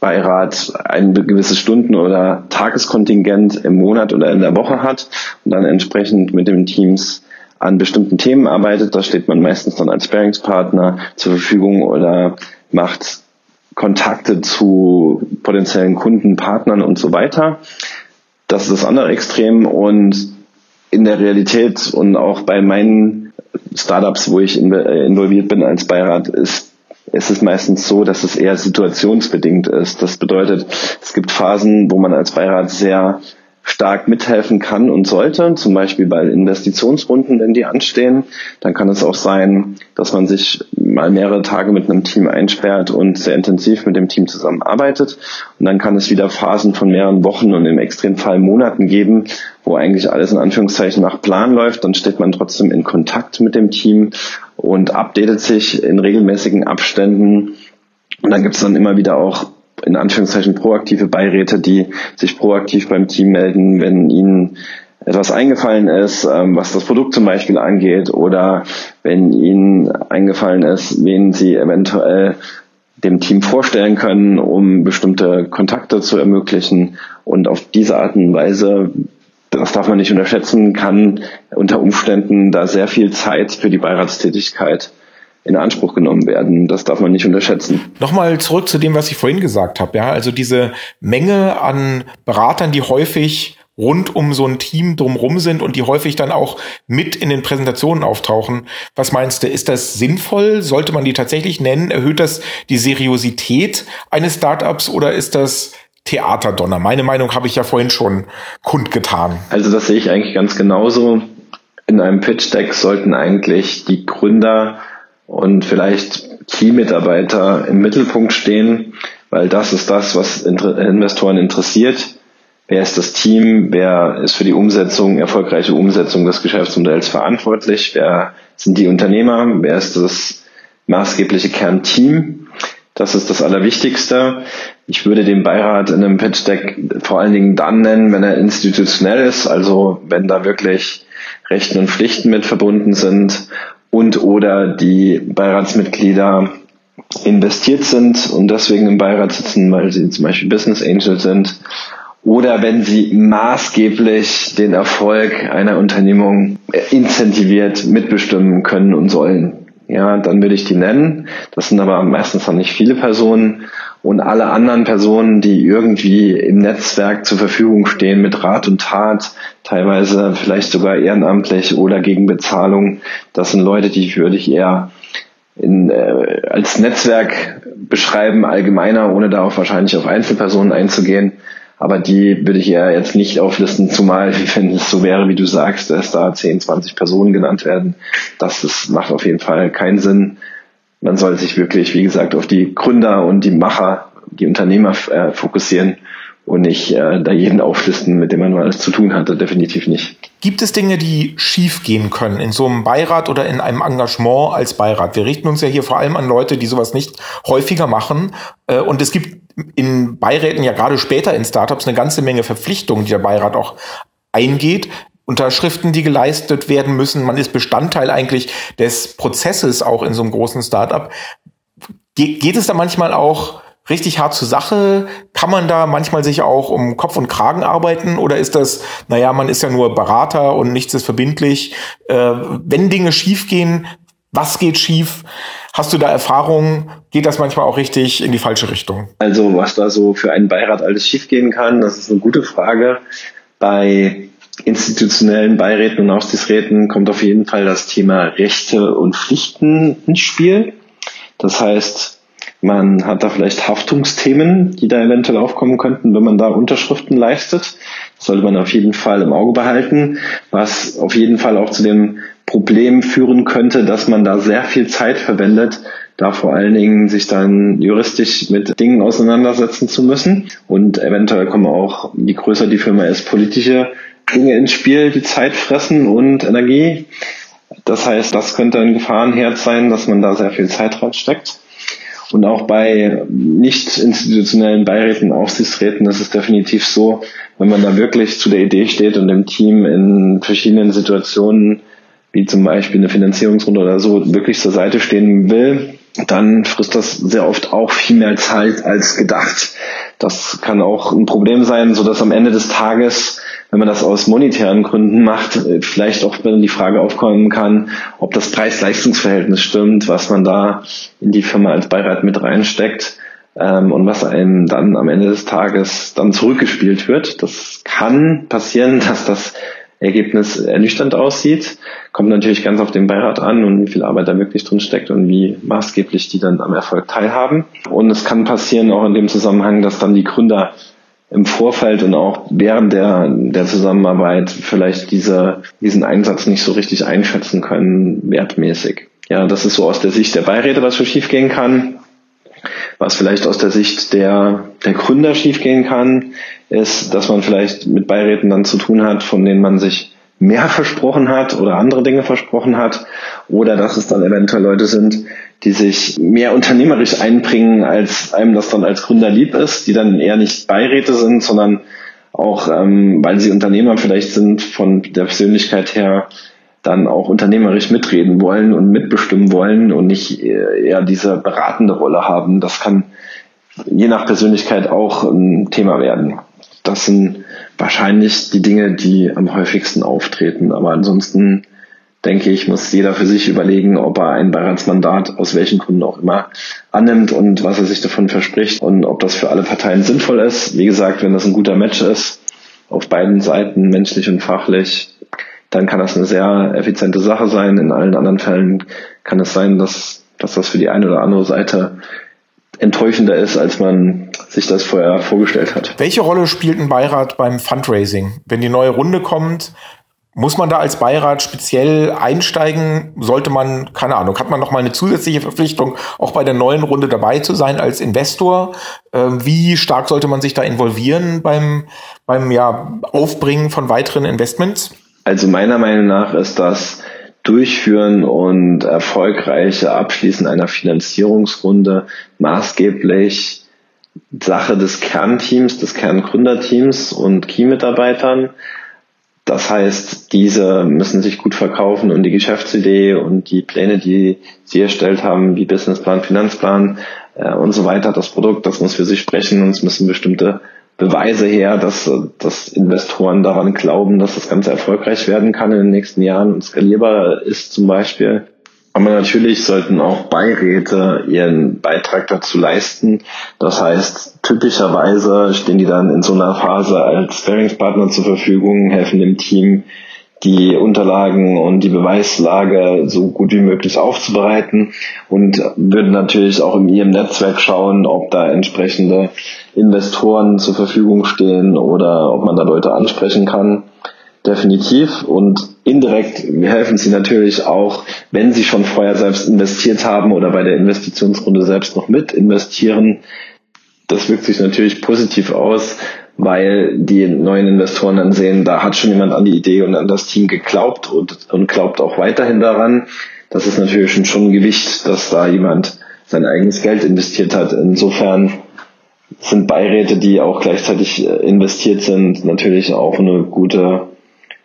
D: Beirat ein gewisses Stunden- oder Tageskontingent im Monat oder in der Woche hat und dann entsprechend mit den Teams an bestimmten Themen arbeitet. Da steht man meistens dann als Bearingspartner zur Verfügung oder macht Kontakte zu potenziellen Kunden, Partnern und so weiter. Das ist das andere Extrem und in der Realität und auch bei meinen Startups, wo ich äh, involviert bin als Beirat, ist es ist meistens so, dass es eher situationsbedingt ist. Das bedeutet, es gibt Phasen, wo man als Beirat sehr stark mithelfen kann und sollte, zum Beispiel bei Investitionsrunden, wenn die anstehen. Dann kann es auch sein, dass man sich mal mehrere Tage mit einem Team einsperrt und sehr intensiv mit dem Team zusammenarbeitet. Und dann kann es wieder Phasen von mehreren Wochen und im Extremfall Monaten geben, wo eigentlich alles in Anführungszeichen nach Plan läuft. Dann steht man trotzdem in Kontakt mit dem Team und updatet sich in regelmäßigen Abständen. Und dann gibt es dann immer wieder auch in Anführungszeichen proaktive Beiräte, die sich proaktiv beim Team melden, wenn ihnen etwas eingefallen ist, ähm, was das Produkt zum Beispiel angeht, oder wenn ihnen eingefallen ist, wen sie eventuell dem Team vorstellen können, um bestimmte Kontakte zu ermöglichen. Und auf diese Art und Weise, das darf man nicht unterschätzen, kann unter Umständen da sehr viel Zeit für die Beiratstätigkeit in Anspruch genommen werden. Das darf man nicht unterschätzen.
C: Nochmal zurück zu dem, was ich vorhin gesagt habe. Ja, also diese Menge an Beratern, die häufig rund um so ein Team drumrum sind und die häufig dann auch mit in den Präsentationen auftauchen. Was meinst du, ist das sinnvoll? Sollte man die tatsächlich nennen? Erhöht das die Seriosität eines Startups oder ist das Theaterdonner? Meine Meinung habe ich ja vorhin schon kundgetan.
D: Also das sehe ich eigentlich ganz genauso. In einem Pitch Deck sollten eigentlich die Gründer und vielleicht Key-Mitarbeiter im Mittelpunkt stehen, weil das ist das, was Investoren interessiert. Wer ist das Team? Wer ist für die Umsetzung, erfolgreiche Umsetzung des Geschäftsmodells verantwortlich? Wer sind die Unternehmer? Wer ist das maßgebliche Kernteam? Das ist das Allerwichtigste. Ich würde den Beirat in einem Pitch Deck vor allen Dingen dann nennen, wenn er institutionell ist, also wenn da wirklich Rechten und Pflichten mit verbunden sind und oder die Beiratsmitglieder investiert sind und deswegen im Beirat sitzen, weil sie zum Beispiel Business Angel sind oder wenn sie maßgeblich den Erfolg einer Unternehmung incentiviert mitbestimmen können und sollen. Ja, dann würde ich die nennen. Das sind aber meistens noch nicht viele Personen. Und alle anderen Personen, die irgendwie im Netzwerk zur Verfügung stehen mit Rat und Tat, teilweise vielleicht sogar ehrenamtlich oder gegen Bezahlung, das sind Leute, die würde ich eher in, äh, als Netzwerk beschreiben, allgemeiner, ohne darauf wahrscheinlich auf Einzelpersonen einzugehen. Aber die würde ich eher jetzt nicht auflisten, zumal wenn es so wäre, wie du sagst, dass da 10, 20 Personen genannt werden. Das ist, macht auf jeden Fall keinen Sinn. Man soll sich wirklich, wie gesagt, auf die Gründer und die Macher, die Unternehmer äh, fokussieren und nicht äh, da jeden auflisten, mit dem man mal alles zu tun hatte, definitiv nicht.
C: Gibt es Dinge, die schief gehen können in so einem Beirat oder in einem Engagement als Beirat? Wir richten uns ja hier vor allem an Leute, die sowas nicht häufiger machen. Äh, und es gibt in Beiräten ja gerade später in Startups eine ganze Menge Verpflichtungen, die der Beirat auch eingeht. Unterschriften, die geleistet werden müssen. Man ist Bestandteil eigentlich des Prozesses auch in so einem großen Startup. Ge geht es da manchmal auch richtig hart zur Sache? Kann man da manchmal sich auch um Kopf und Kragen arbeiten? Oder ist das, naja, man ist ja nur Berater und nichts ist verbindlich? Äh, wenn Dinge schiefgehen, Was geht schief? Hast du da Erfahrungen? Geht das manchmal auch richtig in die falsche Richtung?
D: Also was da so für einen Beirat alles schiefgehen kann, das ist eine gute Frage. Bei institutionellen Beiräten und Aufsichtsräten kommt auf jeden Fall das Thema Rechte und Pflichten ins Spiel. Das heißt, man hat da vielleicht Haftungsthemen, die da eventuell aufkommen könnten, wenn man da Unterschriften leistet. Das sollte man auf jeden Fall im Auge behalten, was auf jeden Fall auch zu dem Problem führen könnte, dass man da sehr viel Zeit verwendet, da vor allen Dingen sich dann juristisch mit Dingen auseinandersetzen zu müssen. Und eventuell kommen auch, je größer die Firma ist, politische Dinge ins Spiel, die Zeit fressen und Energie. Das heißt, das könnte ein Gefahrenherd sein, dass man da sehr viel Zeit reinsteckt. Und auch bei nicht institutionellen Beiräten, Aufsichtsräten ist es definitiv so, wenn man da wirklich zu der Idee steht und dem Team in verschiedenen Situationen, wie zum Beispiel eine Finanzierungsrunde oder so, wirklich zur Seite stehen will, dann frisst das sehr oft auch viel mehr Zeit als gedacht. Das kann auch ein Problem sein, so dass am Ende des Tages, wenn man das aus monetären Gründen macht, vielleicht auch die Frage aufkommen kann, ob das Preis-Leistungs-Verhältnis stimmt, was man da in die Firma als Beirat mit reinsteckt ähm, und was einem dann am Ende des Tages dann zurückgespielt wird. Das kann passieren, dass das Ergebnis ernüchternd aussieht. Kommt natürlich ganz auf den Beirat an und wie viel Arbeit da wirklich drin steckt und wie maßgeblich die dann am Erfolg teilhaben. Und es kann passieren auch in dem Zusammenhang, dass dann die Gründer im Vorfeld und auch während der, der Zusammenarbeit vielleicht diese, diesen Einsatz nicht so richtig einschätzen können, wertmäßig. Ja, das ist so aus der Sicht der Beiräte, was so schiefgehen kann. Was vielleicht aus der Sicht der, der Gründer schiefgehen kann, ist, dass man vielleicht mit Beiräten dann zu tun hat, von denen man sich mehr versprochen hat oder andere Dinge versprochen hat oder dass es dann eventuell Leute sind, die sich mehr unternehmerisch einbringen, als einem das dann als Gründer lieb ist, die dann eher nicht Beiräte sind, sondern auch, ähm, weil sie Unternehmer vielleicht sind, von der Persönlichkeit her dann auch unternehmerisch mitreden wollen und mitbestimmen wollen und nicht eher diese beratende Rolle haben. Das kann je nach Persönlichkeit auch ein Thema werden. Das sind wahrscheinlich die Dinge, die am häufigsten auftreten. Aber ansonsten denke ich, muss jeder für sich überlegen, ob er ein Beiratsmandat aus welchen Gründen auch immer annimmt und was er sich davon verspricht und ob das für alle Parteien sinnvoll ist. Wie gesagt, wenn das ein guter Match ist, auf beiden Seiten, menschlich und fachlich, dann kann das eine sehr effiziente Sache sein. In allen anderen Fällen kann es sein, dass, dass das für die eine oder andere Seite enttäuschender ist, als man sich das vorher vorgestellt hat.
C: Welche Rolle spielt ein Beirat beim Fundraising? Wenn die neue Runde kommt, muss man da als Beirat speziell einsteigen? Sollte man, keine Ahnung, hat man noch mal eine zusätzliche Verpflichtung, auch bei der neuen Runde dabei zu sein als Investor? Ähm, wie stark sollte man sich da involvieren beim, beim ja, Aufbringen von weiteren Investments?
D: Also meiner Meinung nach ist das Durchführen und erfolgreiche Abschließen einer Finanzierungsrunde maßgeblich Sache des Kernteams, des Kerngründerteams und Key-Mitarbeitern. Das heißt, diese müssen sich gut verkaufen und die Geschäftsidee und die Pläne, die sie erstellt haben, wie Businessplan, Finanzplan äh, und so weiter, das Produkt, das muss für sich sprechen und es müssen bestimmte Beweise her, dass, dass Investoren daran glauben, dass das Ganze erfolgreich werden kann in den nächsten Jahren und skalierbar ist zum Beispiel. Aber natürlich sollten auch Beiräte ihren Beitrag dazu leisten. Das heißt, typischerweise stehen die dann in so einer Phase als Sparingspartner zur Verfügung, helfen dem Team, die Unterlagen und die Beweislage so gut wie möglich aufzubereiten und würden natürlich auch in ihrem Netzwerk schauen, ob da entsprechende Investoren zur Verfügung stehen oder ob man da Leute ansprechen kann. Definitiv. Und indirekt helfen sie natürlich auch, wenn sie schon vorher selbst investiert haben oder bei der Investitionsrunde selbst noch mit investieren. Das wirkt sich natürlich positiv aus, weil die neuen Investoren dann sehen, da hat schon jemand an die Idee und an das Team geglaubt und, und glaubt auch weiterhin daran. Das ist natürlich schon, schon ein Gewicht, dass da jemand sein eigenes Geld investiert hat. Insofern sind Beiräte, die auch gleichzeitig äh, investiert sind, natürlich auch eine gute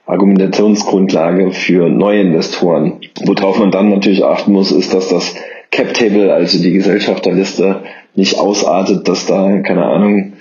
D: Argumentationsgrundlage für neue Investoren. Worauf man dann natürlich achten muss, ist, dass das Cap Table, also die Gesellschafterliste, nicht ausartet, dass da, keine Ahnung,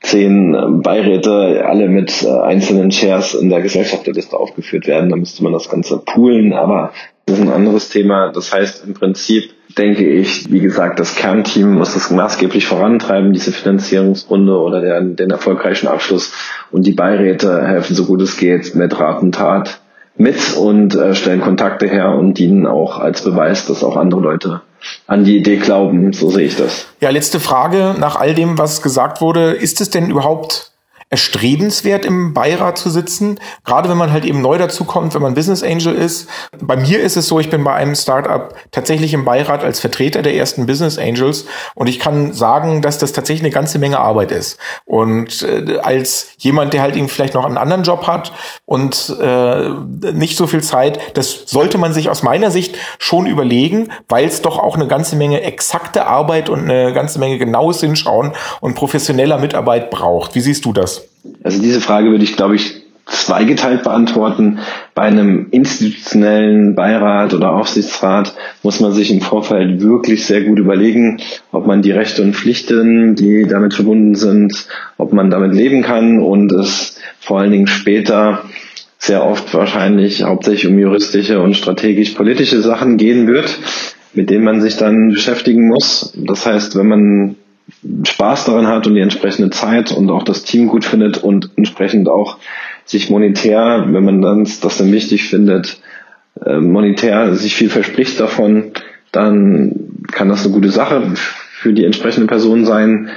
D: zehn Beiräte alle mit äh, einzelnen Shares in der Gesellschafterliste aufgeführt werden. Da müsste man das Ganze poolen, aber Das ist ein anderes Thema. Das heißt im Prinzip, denke ich, wie gesagt, das Kernteam muss das maßgeblich vorantreiben, diese Finanzierungsrunde oder den, den erfolgreichen Abschluss. Und die Beiräte helfen so gut es geht mit Rat und Tat mit und äh, stellen Kontakte her und dienen auch als Beweis, dass auch andere Leute an die Idee glauben. So sehe ich das.
C: Ja, letzte Frage nach all dem, was gesagt wurde. Ist es denn überhaupt erstrebenswert, im Beirat zu sitzen. Gerade wenn man halt eben neu dazukommt, wenn man Business Angel ist. Bei mir ist es so, ich bin bei einem Startup tatsächlich im Beirat als Vertreter der ersten Business Angels und ich kann sagen, dass das tatsächlich eine ganze Menge Arbeit ist. Und äh, als jemand, der halt eben vielleicht noch einen anderen Job hat und äh, nicht so viel Zeit, das sollte man sich aus meiner Sicht schon überlegen, weil es doch auch eine ganze Menge exakte Arbeit und eine ganze Menge genaues Hinschauen und professioneller Mitarbeit braucht. Wie siehst du das?
D: Also diese Frage würde ich, glaube ich, zweigeteilt beantworten. Bei einem institutionellen Beirat oder Aufsichtsrat muss man sich im Vorfeld wirklich sehr gut überlegen, ob man die Rechte und Pflichten, die damit verbunden sind, ob man damit leben kann und es vor allen Dingen später sehr oft wahrscheinlich hauptsächlich um juristische und strategisch-politische Sachen gehen wird, mit denen man sich dann beschäftigen muss. Das heißt, wenn man Spaß daran hat und die entsprechende Zeit und auch das Team gut findet und entsprechend auch sich monetär, wenn man dann das dann wichtig findet, äh, monetär sich viel verspricht davon, dann kann das eine gute Sache für die entsprechende Person sein.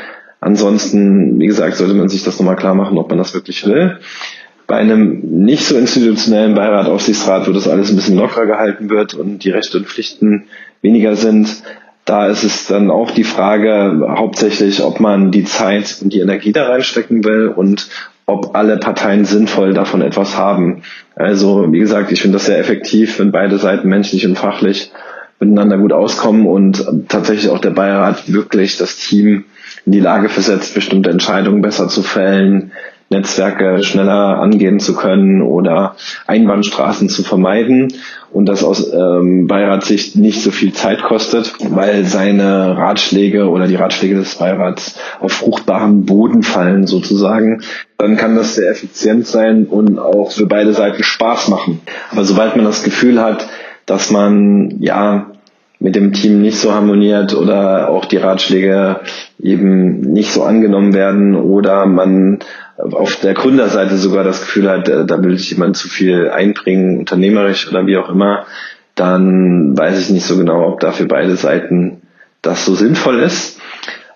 D: Ansonsten, wie gesagt, sollte man sich das nochmal klar machen, ob man das wirklich will. Bei einem nicht so institutionellen Beirat, Aufsichtsrat, wo das alles ein bisschen lockerer gehalten wird und die Rechte und Pflichten weniger sind, da ist es dann auch die Frage hauptsächlich, ob man die Zeit und die Energie da reinstecken will und ob alle Parteien sinnvoll davon etwas haben. Also wie gesagt, ich finde das sehr effektiv, wenn beide Seiten menschlich und fachlich miteinander gut auskommen und tatsächlich auch der Beirat wirklich das Team in die Lage versetzt, bestimmte Entscheidungen besser zu fällen, Netzwerke schneller angehen zu können oder Einbahnstraßen zu vermeiden und das aus ähm, Beiratssicht nicht so viel Zeit kostet, weil seine Ratschläge oder die Ratschläge des Beirats auf fruchtbaren Boden fallen sozusagen, dann kann das sehr effizient sein und auch für beide Seiten Spaß machen. Aber sobald man das Gefühl hat, dass man ja mit dem Team nicht so harmoniert oder auch die Ratschläge eben nicht so angenommen werden oder man auf der Gründerseite sogar das Gefühl hat, äh, da will sich jemand zu viel einbringen, unternehmerisch oder wie auch immer, dann weiß ich nicht so genau, ob da für beide Seiten das so sinnvoll ist.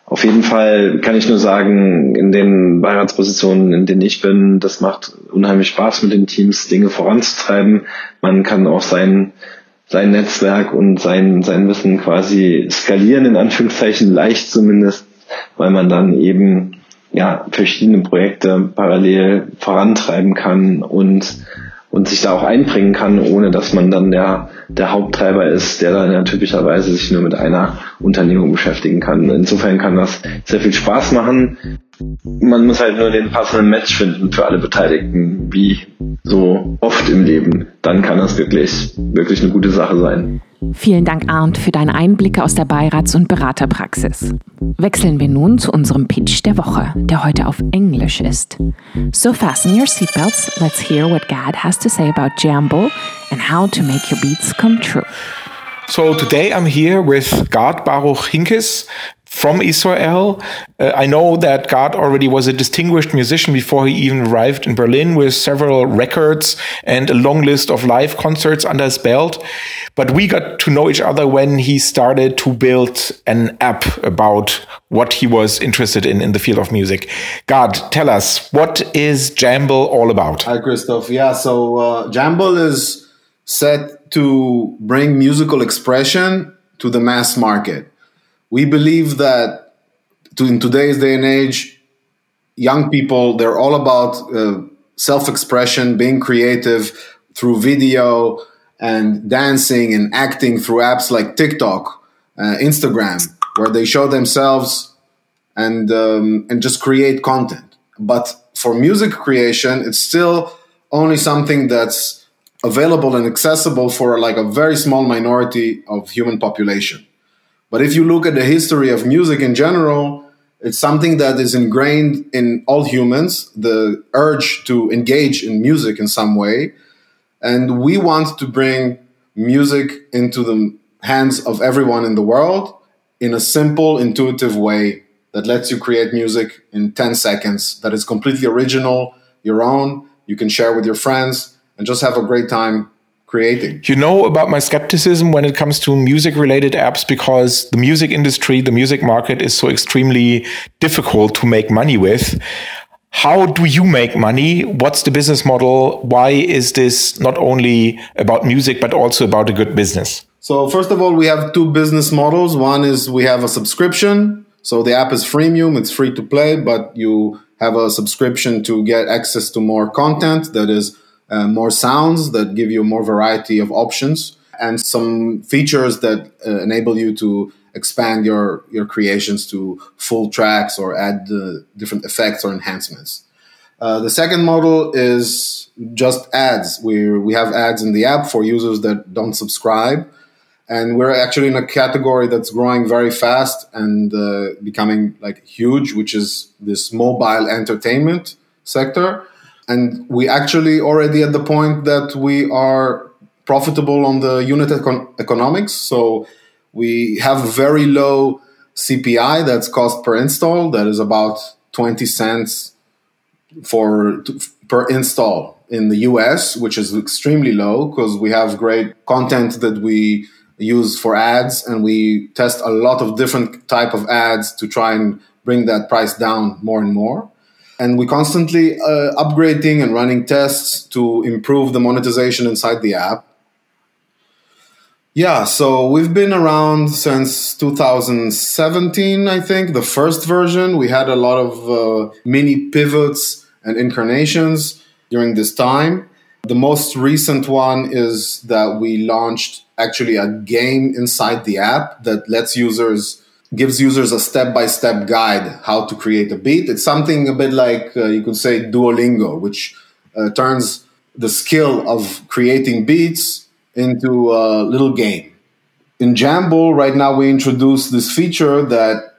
D: Auf jeden Fall kann ich nur sagen, in den Beiratspositionen, in denen ich bin, das macht unheimlich Spaß mit den Teams, Dinge voranzutreiben. Man kann auch sein, sein Netzwerk und sein, sein Wissen quasi skalieren, in Anführungszeichen, leicht zumindest, weil man dann eben ja, verschiedene Projekte parallel vorantreiben kann und, und sich da auch einbringen kann, ohne dass man dann der, der Haupttreiber ist, der dann ja typischerweise sich nur mit einer Unternehmung beschäftigen kann. Insofern kann das sehr viel Spaß machen. Man muss halt nur den passenden Match finden für alle Beteiligten, wie so oft im Leben. Dann kann das wirklich, wirklich eine gute Sache sein.
A: Vielen Dank, Arndt, für deine Einblicke aus der Beirats- und Beraterpraxis. Wechseln wir nun zu unserem Pitch der Woche, der heute auf Englisch ist. So fasten your seatbelts, let's hear what God has to say about Jambo and how to make your beats come true.
C: So today I'm here with Gard Baruch Hinkes, from Israel. Uh, I know that God already was a distinguished musician before he even arrived in Berlin with several records and a long list of live concerts under his belt. But we got to know each other when he started to build an app about what he was interested in in the field of music. God, tell us, what is Jamble all about?
E: Hi, Christoph. Yeah, so uh, Jamble is set to bring musical expression to the mass market we believe that to, in today's day and age, young people they're all about uh, self-expression, being creative through video and dancing and acting through apps like TikTok, uh, Instagram, where they show themselves and um, and just create content. But for music creation, it's still only something that's available and accessible for like a very small minority of human population. But if you look at the history of music in general, it's something that is ingrained in all humans the urge to engage in music in some way. And we want to bring music into the hands of everyone in the world in a simple, intuitive way that lets you create music in 10 seconds that is completely original, your own, you can share with your friends, and just have a great time creating.
C: You know about my skepticism when it comes to music related apps because the music industry, the music market is so extremely difficult to make money with. How do you make money? What's the business model? Why is this not only about music, but also about a good business?
E: So, first of all, we have two business models. One is we have a subscription. So, the app is freemium, it's free to play, but you have a subscription to get access to more content that is uh, more sounds that give you more variety of options and some features that uh, enable you to expand your your creations to full tracks or add uh, different effects or enhancements. Uh, the second model is just ads. We we have ads in the app for users that don't subscribe, and we're actually in a category that's growing very fast and uh, becoming like huge, which is this mobile entertainment sector. And we actually already at the point that we are profitable on the unit econ- economics. So we have very low CPI, that's cost per install, that is about 20 cents for per install in the US, which is extremely low because we have great content that we use for ads and we test a lot of different type of ads to try and bring that price down more and more and we're constantly uh, upgrading and running tests to improve the monetization inside the app yeah, so we've been around since 2017, I think, the first version. We had a lot of uh, mini pivots and incarnations during this time. The most recent one is that we launched actually a game inside the app that lets users gives users a step-by-step guide how to create a beat. It's something a bit like uh, you could say Duolingo, which uh, turns the skill of creating beats into a little game. In Jamble, right now we introduce this feature that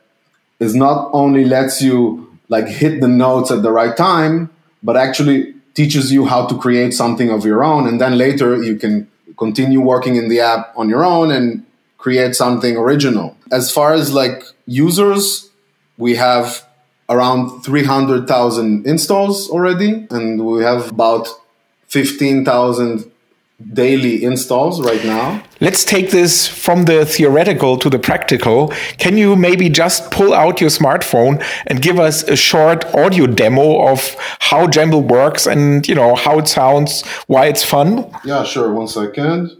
E: is not only lets you like hit the notes at the right time, but actually teaches you how to create something of your own. And then later you can continue working in the app on your own and create something original. As far as like users, we have around 300,000 installs already, and we have about 15,000 daily installs right now.
C: Let's take this from the theoretical to the practical. Can you maybe just pull out your smartphone and give us a short audio demo of how Jamble works and you know how it sounds, why it's fun?
E: Yeah, sure. One second.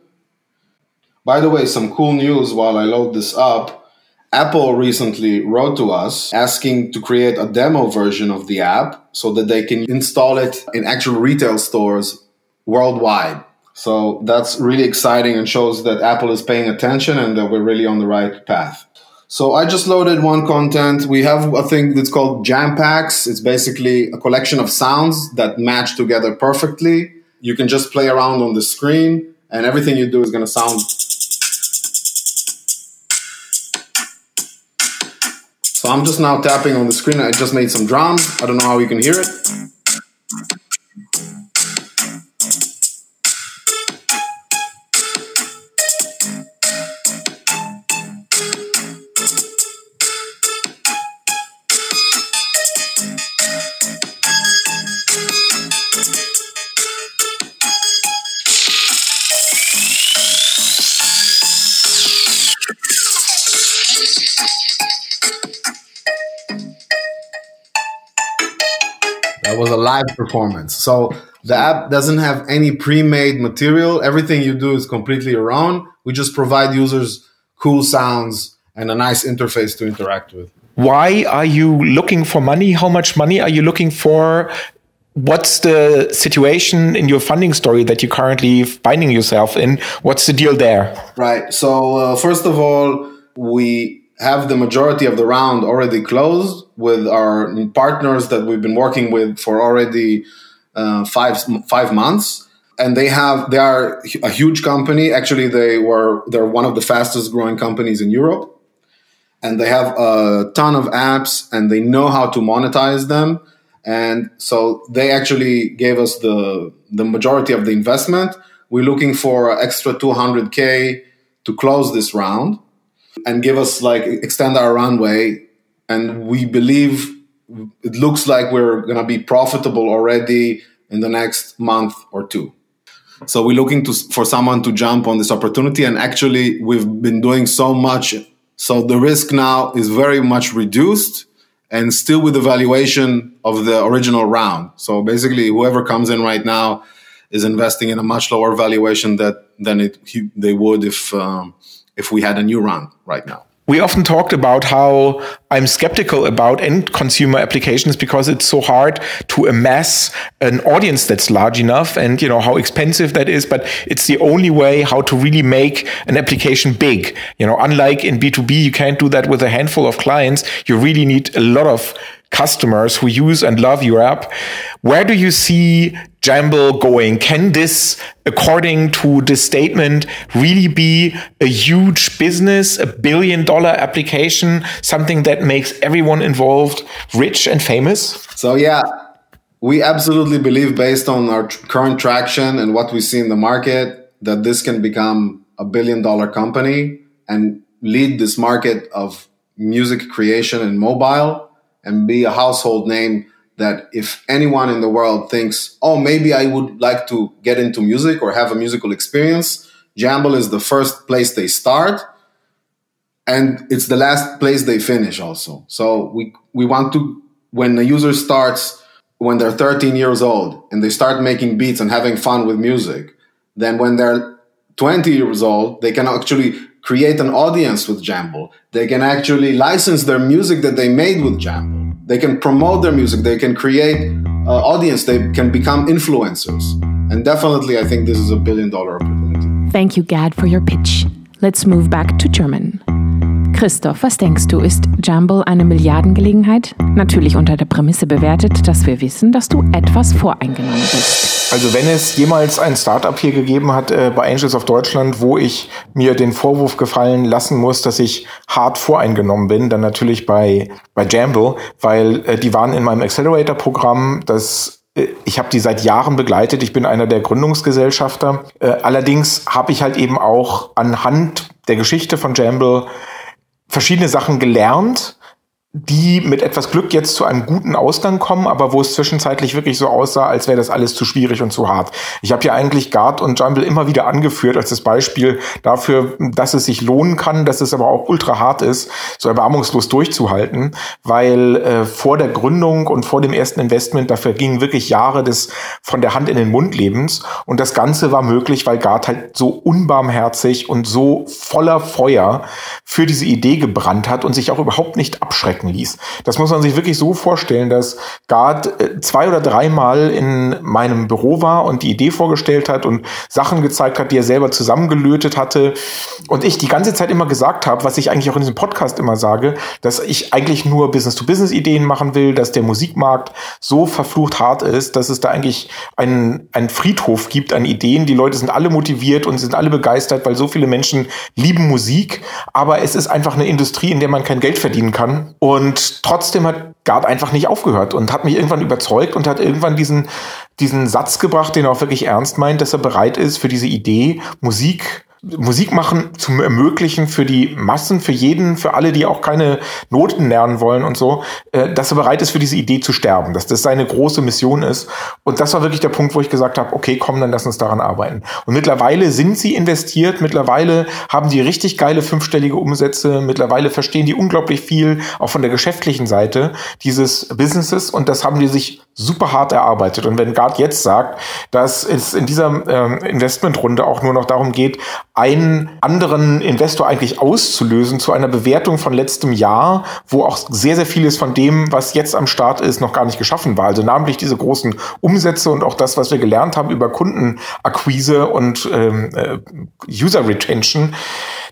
E: By the way, some cool news while I load this up. Apple recently wrote to us asking to create a demo version of the app so that they can install it in actual retail stores worldwide. So that's really exciting and shows that Apple is paying attention and that we're really on the right path. So I just loaded one content. We have a thing that's called Jam Packs. It's basically a collection of sounds that match together perfectly. You can just play around on the screen and everything you do is going to sound So I'm just now tapping on the screen. I just made some drums. I don't know how you can hear it. That was a live performance. So the app doesn't have any pre-made material. Everything you do is completely your own. We just provide users cool sounds and a nice interface to interact with.
C: Why are you looking for money? How much money are you looking for? What's the situation in your funding story that you're currently finding yourself in? What's the deal there?
E: Right. So, uh, first of all, we have the majority of the round already closed with our partners that we've been working with for already uh, five five months. And they have they are a huge company. Actually they were they're one of the fastest growing companies in europe. And they have a ton of apps and they know how to monetize them. And so they actually gave us the the majority of the investment. We're looking for extra 200k to close this round and give us like extend our runway. And we believe it looks like we're going to be profitable already in the next month or two. So we're looking to, for someone to jump on this opportunity. And actually, we've been doing so much. So the risk now is very much reduced and still with the valuation of the original round. So basically, whoever comes in right now is investing in a much lower valuation that than it they would if um, if we had a new run right now.
C: We often talked about how I'm skeptical about end consumer applications because it's so hard to amass an audience that's large enough and you know how expensive that is but it's the only way how to really make an application big. You know unlike in B2B you can't do that with a handful of clients. You really need a lot of customers who use and love your app. Where do you see Jamble going? Can this, according to this statement, really be a huge business, a billion dollar application, something that makes everyone involved rich and famous?
E: So, yeah, we absolutely believe, based on our current traction and what we see in the market, that this can become a billion dollar company and lead this market of music creation and mobile and be a household name that if anyone in the world thinks, oh, maybe I would like to get into music or have a musical experience, Jamble is the first place they start. And it's the last place they finish also. So we, we want to, when a user starts, when they're 13 years old and they start making beats and having fun with music, then when they're 20 years old, they can actually create an audience with Jamble. They can actually license their music that they made with Jamble. They can promote their music. They can create uh, audience. They can become influencers. And definitely, I think this is a billion dollar opportunity.
A: Thank you, Gad, for your pitch. Let's move back to German. Christoph, was denkst du, ist Jumble eine Milliardengelegenheit? Natürlich unter der Prämisse bewertet, dass wir wissen, dass du etwas voreingenommen bist.
C: Also wenn es jemals ein Startup hier gegeben hat äh, bei Angels of Deutschland, wo ich mir den Vorwurf gefallen lassen muss, dass ich hart voreingenommen bin, dann natürlich bei, bei Jamble, weil äh, die waren in meinem Accelerator-Programm, das äh, ich habe die seit Jahren begleitet. Ich bin einer der Gründungsgesellschafter. Äh, allerdings habe ich halt eben auch anhand der Geschichte von Jamble verschiedene Sachen gelernt, die mit etwas Glück jetzt zu einem guten Ausgang kommen, aber wo es zwischenzeitlich wirklich so aussah, als wäre das alles zu schwierig und zu hart. Ich habe ja eigentlich Guard und Jumble immer wieder angeführt als das Beispiel dafür, dass es sich lohnen kann, dass es aber auch ultra hart ist, so erbarmungslos durchzuhalten, weil äh, vor der Gründung und vor dem ersten Investment, dafür gingen wirklich Jahre des von der Hand in den Mund Lebens und das Ganze war möglich, weil Guard halt so unbarmherzig und so voller Feuer für diese Idee gebrannt hat und sich auch überhaupt nicht abschrecken wirken ließ. Das muss man sich wirklich so vorstellen, dass Gard äh, zwei oder dreimal in meinem Büro war und die Idee vorgestellt hat und Sachen gezeigt hat, die er selber zusammengelötet hatte. Und ich die ganze Zeit immer gesagt habe, was ich eigentlich auch in diesem Podcast immer sage, dass ich eigentlich nur Business-to-Business-Ideen machen will, dass der Musikmarkt so verflucht hart ist, dass es da eigentlich einen, einen Friedhof gibt an Ideen. Die Leute sind alle motiviert und sind alle begeistert, weil so viele Menschen lieben Musik. Aber es ist einfach eine Industrie, in der man kein Geld verdienen kann. Und und trotzdem hat Gard einfach nicht aufgehört und hat mich irgendwann überzeugt und hat irgendwann diesen, diesen Satz gebracht, den er auch wirklich ernst meint, dass er bereit ist, für diese Idee Musik Musik machen zu ermöglichen für die Massen, für jeden, für alle, die auch keine Noten lernen wollen und so, äh, dass er bereit ist, für diese Idee zu sterben, dass das seine große Mission ist. Und das war wirklich der Punkt, wo ich gesagt habe, okay, komm, dann lass uns daran arbeiten. Und mittlerweile sind sie investiert, mittlerweile haben die richtig geile fünfstellige Umsätze, mittlerweile verstehen die unglaublich viel, auch von der geschäftlichen Seite dieses Businesses und das haben die sich super hart erarbeitet. Und wenn Gard jetzt sagt, dass es in dieser ähm, Investmentrunde auch nur noch darum geht, einen anderen Investor eigentlich auszulösen zu einer Bewertung von letztem Jahr, wo auch sehr, sehr vieles von dem, was jetzt am Start ist, noch gar nicht geschaffen war. Also namentlich diese großen Umsätze und auch das, was wir gelernt haben über Kundenakquise und ähm, äh, User Retention.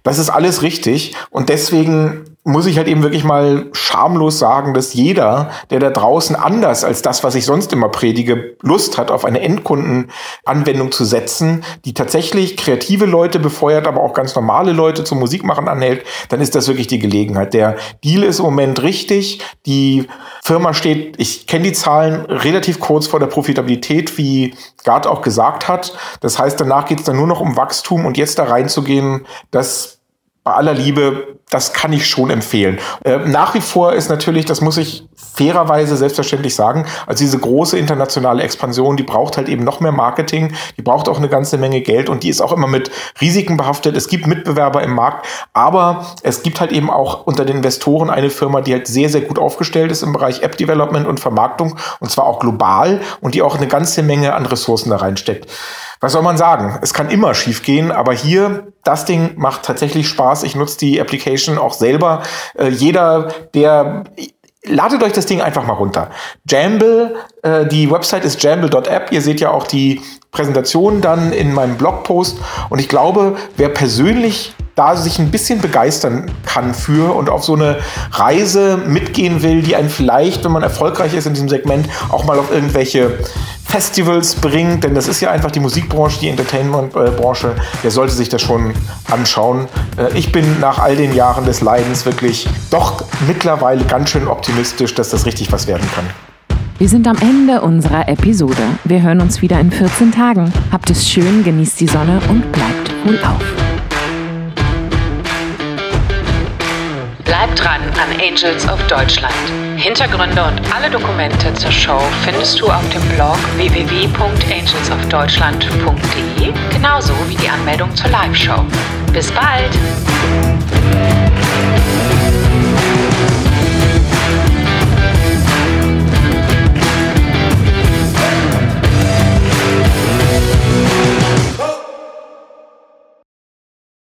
C: Das ist alles richtig. Und deswegen muss ich halt eben wirklich mal schamlos sagen, dass jeder, der da draußen anders als das, was ich sonst immer predige, Lust hat, auf eine Endkundenanwendung zu setzen, die tatsächlich kreative Leute befeuert, aber auch ganz normale Leute zum Musikmachen anhält, dann ist das wirklich die Gelegenheit. Der Deal ist im Moment richtig. Die Firma steht, ich kenne die Zahlen, relativ kurz vor der Profitabilität, wie Gard auch gesagt hat. Das heißt, danach geht es dann nur noch um Wachstum und jetzt da reinzugehen, das bei aller Liebe, das kann ich schon empfehlen. Äh, nach wie vor ist natürlich, das muss ich fairerweise selbstverständlich sagen, also diese große internationale Expansion, die braucht halt eben noch mehr Marketing, die braucht auch eine ganze Menge Geld und die ist auch immer mit Risiken behaftet. Es gibt Mitbewerber im Markt, aber es gibt halt eben auch unter den Investoren eine Firma, die halt sehr, sehr gut aufgestellt ist im Bereich App Development und Vermarktung und zwar auch global und die auch eine ganze Menge an Ressourcen da reinsteckt was soll man sagen? Es kann immer schief gehen, aber hier, das Ding macht tatsächlich Spaß. Ich nutze die Application auch selber. Äh, jeder, der Ladet euch das Ding einfach mal runter. Jamble, äh, die Website ist jamble.app. Ihr seht ja auch die Präsentation dann in meinem Blogpost. Und ich glaube, wer persönlich da sich ein bisschen begeistern kann für und auf so eine Reise mitgehen will, die einen vielleicht, wenn man erfolgreich ist in diesem Segment, auch mal auf irgendwelche Festivals bringt, denn das ist ja einfach die Musikbranche, die Entertainmentbranche, der sollte sich das schon anschauen. Äh, ich bin nach all den Jahren des Leidens wirklich doch mittlerweile ganz schön optimistisch, dass das richtig was werden kann.
A: Wir sind am Ende unserer Episode. Wir hören uns wieder in 14 Tagen. Habt es schön, genießt die Sonne und bleibt wohl auf.
B: Dran an Angels of Deutschland. Hintergründe und alle Dokumente zur Show findest du auf dem Blog www.angelsofdeutschland.de, genauso wie die Anmeldung zur Live-Show. Bis bald!